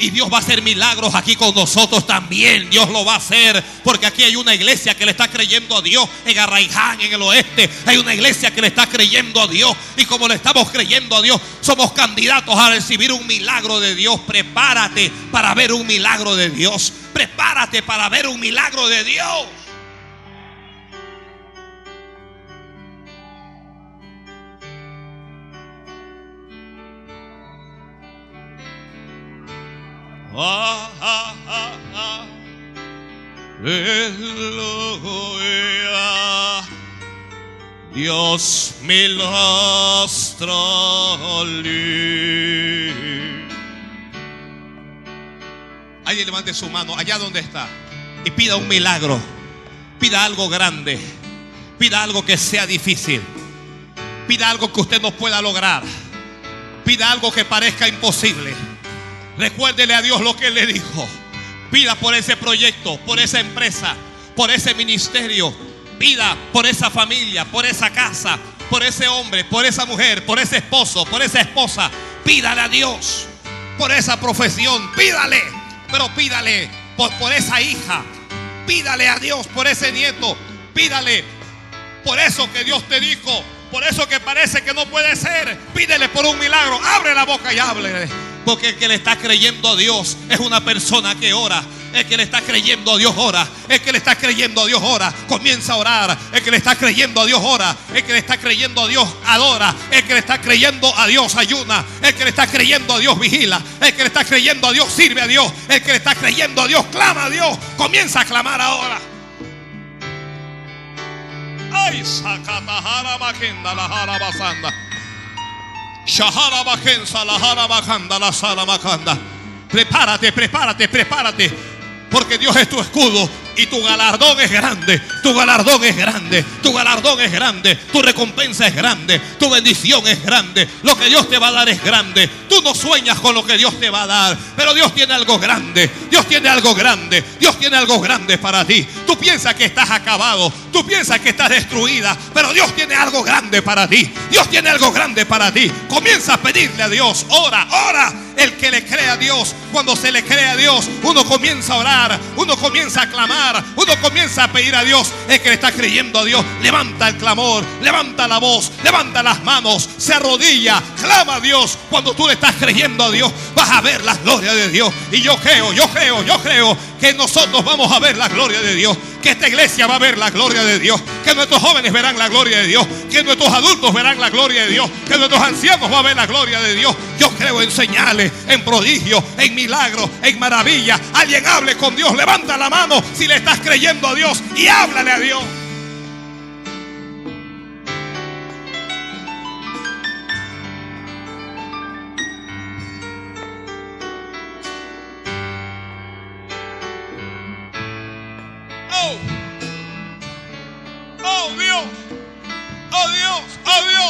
Y Dios va a hacer milagros aquí con nosotros también. Dios lo va a hacer. Porque aquí hay una iglesia que le está creyendo a Dios. En Arraiján, en el oeste. Hay una iglesia que le está creyendo a Dios. Y como le estamos creyendo a Dios, somos candidatos a recibir un milagro de Dios. Prepárate para ver un milagro de Dios. Prepárate para ver un milagro de Dios. Ah. Aleluya. Dios me Alguien levante su mano allá donde está y pida un milagro. Pida algo grande. Pida algo que sea difícil. Pida algo que usted no pueda lograr. Pida algo que parezca imposible. Recuérdele a Dios lo que Él le dijo. Pida por ese proyecto, por esa empresa, por ese ministerio. Pida por esa familia, por esa casa, por ese hombre, por esa mujer, por ese esposo, por esa esposa. Pídale a Dios por esa profesión. Pídale, pero pídale por, por esa hija. Pídale a Dios por ese nieto. Pídale por eso que Dios te dijo. Por eso que parece que no puede ser. Pídele por un milagro. Abre la boca y hable. Porque el que le está creyendo a Dios es una persona que ora. El que le está creyendo a Dios ora. El que le está creyendo a Dios ora. Comienza a orar. El que le está creyendo a Dios ora. El que le está creyendo a Dios adora. El que le está creyendo a Dios ayuna. El que le está creyendo a Dios vigila. El que le está creyendo a Dios sirve a Dios. El que le está creyendo a Dios clama a Dios. Comienza a clamar ahora. Ay, basanda. Shahara bakensa la jara la sala bakanda. Prepárate, prepárate, prepárate. Porque Dios es tu escudo y tu galardón es grande. Tu galardón es grande. Tu galardón es grande. Tu recompensa es grande. Tu bendición es grande. Lo que Dios te va a dar es grande. Tú no sueñas con lo que Dios te va a dar. Pero Dios tiene algo grande. Dios tiene algo grande. Dios tiene algo grande para ti. Tú piensas que estás acabado. Tú piensas que estás destruida. Pero Dios tiene algo grande para ti. Dios tiene algo grande para ti. Comienza a pedirle a Dios. Ora, ora. El que le cree a Dios, cuando se le cree a Dios, uno comienza a orar, uno comienza a clamar, uno comienza a pedir a Dios. El que le está creyendo a Dios, levanta el clamor, levanta la voz, levanta las manos, se arrodilla, clama a Dios. Cuando tú le estás creyendo a Dios, vas a ver la gloria de Dios. Y yo creo, yo creo, yo creo que nosotros vamos a ver la gloria de Dios. Que esta iglesia va a ver la gloria de Dios. Que nuestros jóvenes verán la gloria de Dios. Que nuestros adultos verán la gloria de Dios. Que nuestros ancianos van a ver la gloria de Dios. Yo creo en señales, en prodigios, en milagros, en maravillas. Alguien hable con Dios. Levanta la mano si le estás creyendo a Dios y háblale a Dios.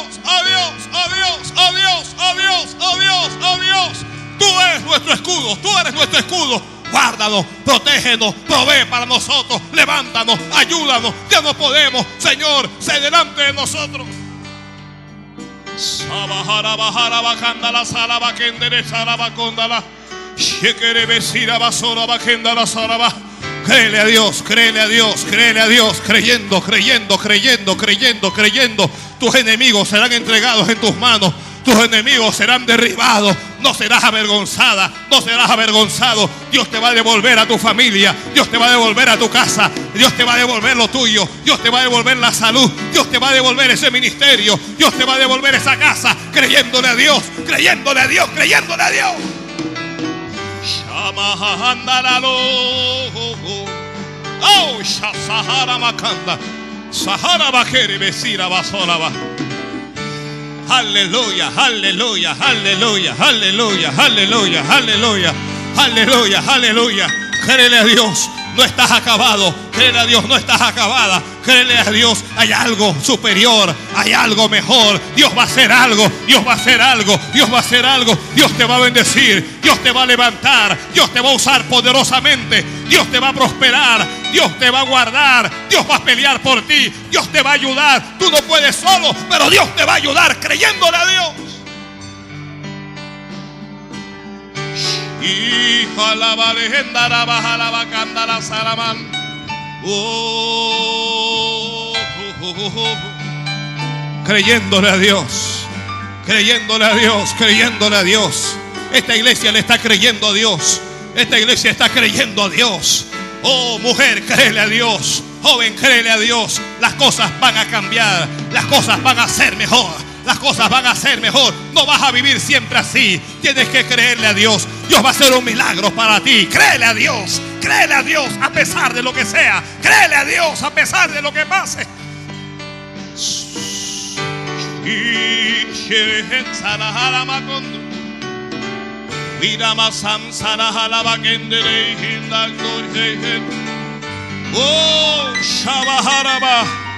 Dios, oh Dios, oh Dios, oh Dios, oh Dios, oh Dios, oh Dios. Tú eres nuestro escudo, tú eres nuestro escudo. Guárdanos, protégenos, provee para nosotros, levántanos, ayúdanos. Ya no podemos, Señor, sé delante de nosotros. Sabahara bajara bajanda la sala bakendere sala bakondala. Shekere besira basora bakenda la saraba. Créele a Dios, créele a Dios, créele a Dios, creyendo, creyendo, creyendo, creyendo, creyendo. Tus enemigos serán entregados en tus manos. Tus enemigos serán derribados. No serás avergonzada, no serás avergonzado. Dios te va a devolver a tu familia. Dios te va a devolver a tu casa. Dios te va a devolver lo tuyo. Dios te va a devolver la salud. Dios te va a devolver ese ministerio. Dios te va a devolver esa casa. Creyéndole a Dios, creyéndole a Dios, creyéndole a Dios. Oh, Sahara Bakere Besira Basolaba. Aleluya, aleluya, aleluya, aleluya, aleluya, aleluya, aleluya, aleluya. Créele a Dios, no estás acabado. Créele a Dios, no estás acabada. Créele a Dios, hay algo superior, hay algo mejor. Dios va a hacer algo, Dios va a hacer algo, Dios va a hacer algo. Dios te va a bendecir, Dios te va a levantar, Dios te va a usar poderosamente, Dios te va a prosperar, Dios te va a guardar, Dios va a pelear por ti, Dios te va a ayudar. Tú no puedes solo, pero Dios te va a ayudar creyéndole a Dios. Hija la valejenda la baja la bacanda la oh, oh, oh. Creyéndole a Dios, creyéndole a Dios, creyéndole a Dios. Esta iglesia le está creyendo a Dios. Esta iglesia está creyendo a Dios. Oh, mujer, créele a Dios. Joven, créele a Dios. Las cosas van a cambiar. Las cosas van a ser mejor. Las cosas van a ser mejor. No vas a vivir siempre así. Tienes que creerle a Dios. Dios va a hacer un milagro para ti. Créele a Dios. Créele a Dios a pesar de lo que sea. Créele a Dios a pesar de lo que pase. Oh, Shabaharaba.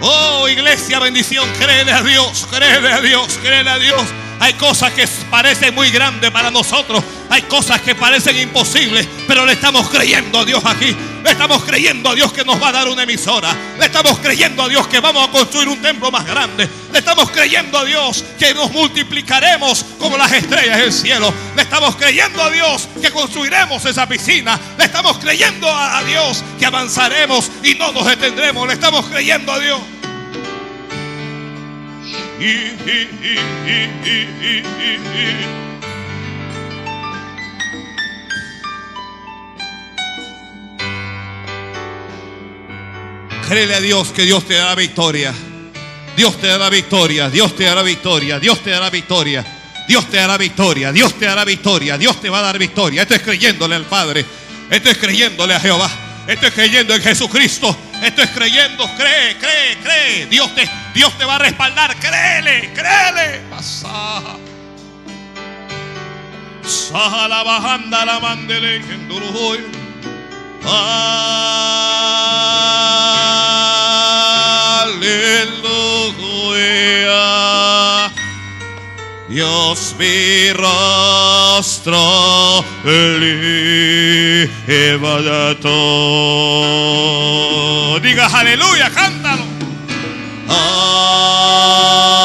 Oh, iglesia, bendición. Créele a Dios, créele a Dios, créele a Dios. Hay cosas que parecen muy grandes para nosotros. Hay cosas que parecen imposibles, pero le estamos creyendo a Dios aquí. Le estamos creyendo a Dios que nos va a dar una emisora. Le estamos creyendo a Dios que vamos a construir un templo más grande. Le estamos creyendo a Dios que nos multiplicaremos como las estrellas del cielo. Le estamos creyendo a Dios que construiremos esa piscina. Le estamos creyendo a Dios que avanzaremos y no nos detendremos. Le estamos creyendo a Dios. Créele a Dios que Dios te dará victoria. Dios te dará victoria, Dios te dará victoria, Dios te dará victoria. Dios te dará victoria, Dios te dará victoria, Dios te va a dar victoria. Esto es creyéndole al Padre, esto es creyéndole a Jehová, esto es creyendo en Jesucristo, esto es creyendo, cree, cree, cree. Dios te, Dios te va a respaldar, créele, créele. Pasa. Sahala bajanda la mandele en Durujoy. Aleluya. Dios mi rostro levanto. Diga aleluya, cántalo. Aleluya.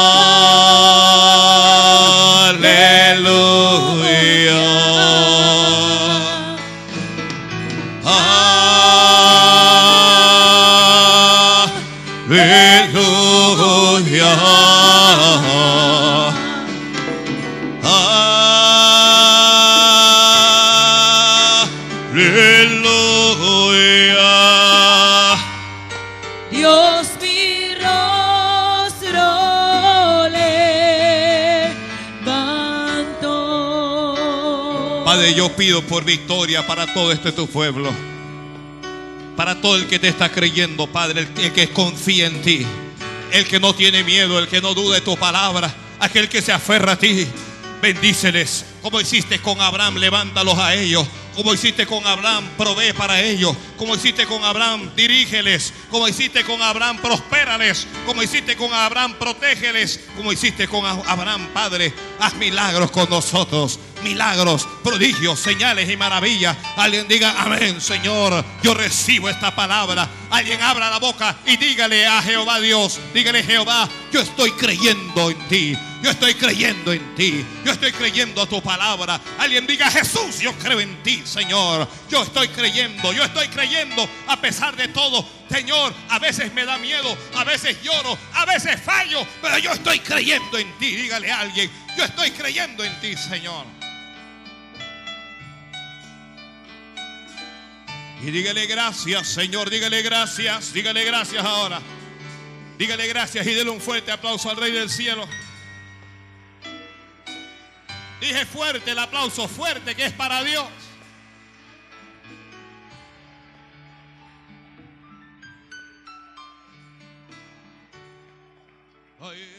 Por victoria para todo este tu pueblo. Para todo el que te está creyendo, Padre, el, que confía en ti. El que no tiene miedo, el que no duda de tu palabra. Aquel que se aferra a ti. Bendíceles. Como hiciste con Abraham, levántalos a ellos. Como hiciste con Abraham, provee para ellos. Como hiciste con Abraham, dirígeles. Como hiciste con Abraham, prospérales. Como hiciste con Abraham, protégeles. Como hiciste con Abraham, Padre, haz milagros con nosotros. Milagros, prodigios, señales y maravillas. Alguien diga, amén, Señor. Yo recibo esta palabra. Alguien abra la boca y dígale a Jehová Dios. Dígale, Jehová, yo estoy creyendo en ti. Yo estoy creyendo en ti. Yo estoy creyendo a tu palabra. Alguien diga, Jesús, yo creo en ti, Señor. Yo estoy creyendo. Yo estoy creyendo a pesar de todo. Señor, a veces me da miedo. A veces lloro. A veces fallo. Pero yo estoy creyendo en ti. Dígale a alguien, yo estoy creyendo en ti, Señor. Y dígale gracias, Señor. Dígale gracias. Dígale gracias ahora. Dígale gracias y dele un fuerte aplauso al Rey del Cielo. Dije fuerte el aplauso, fuerte que es para Dios. Ay.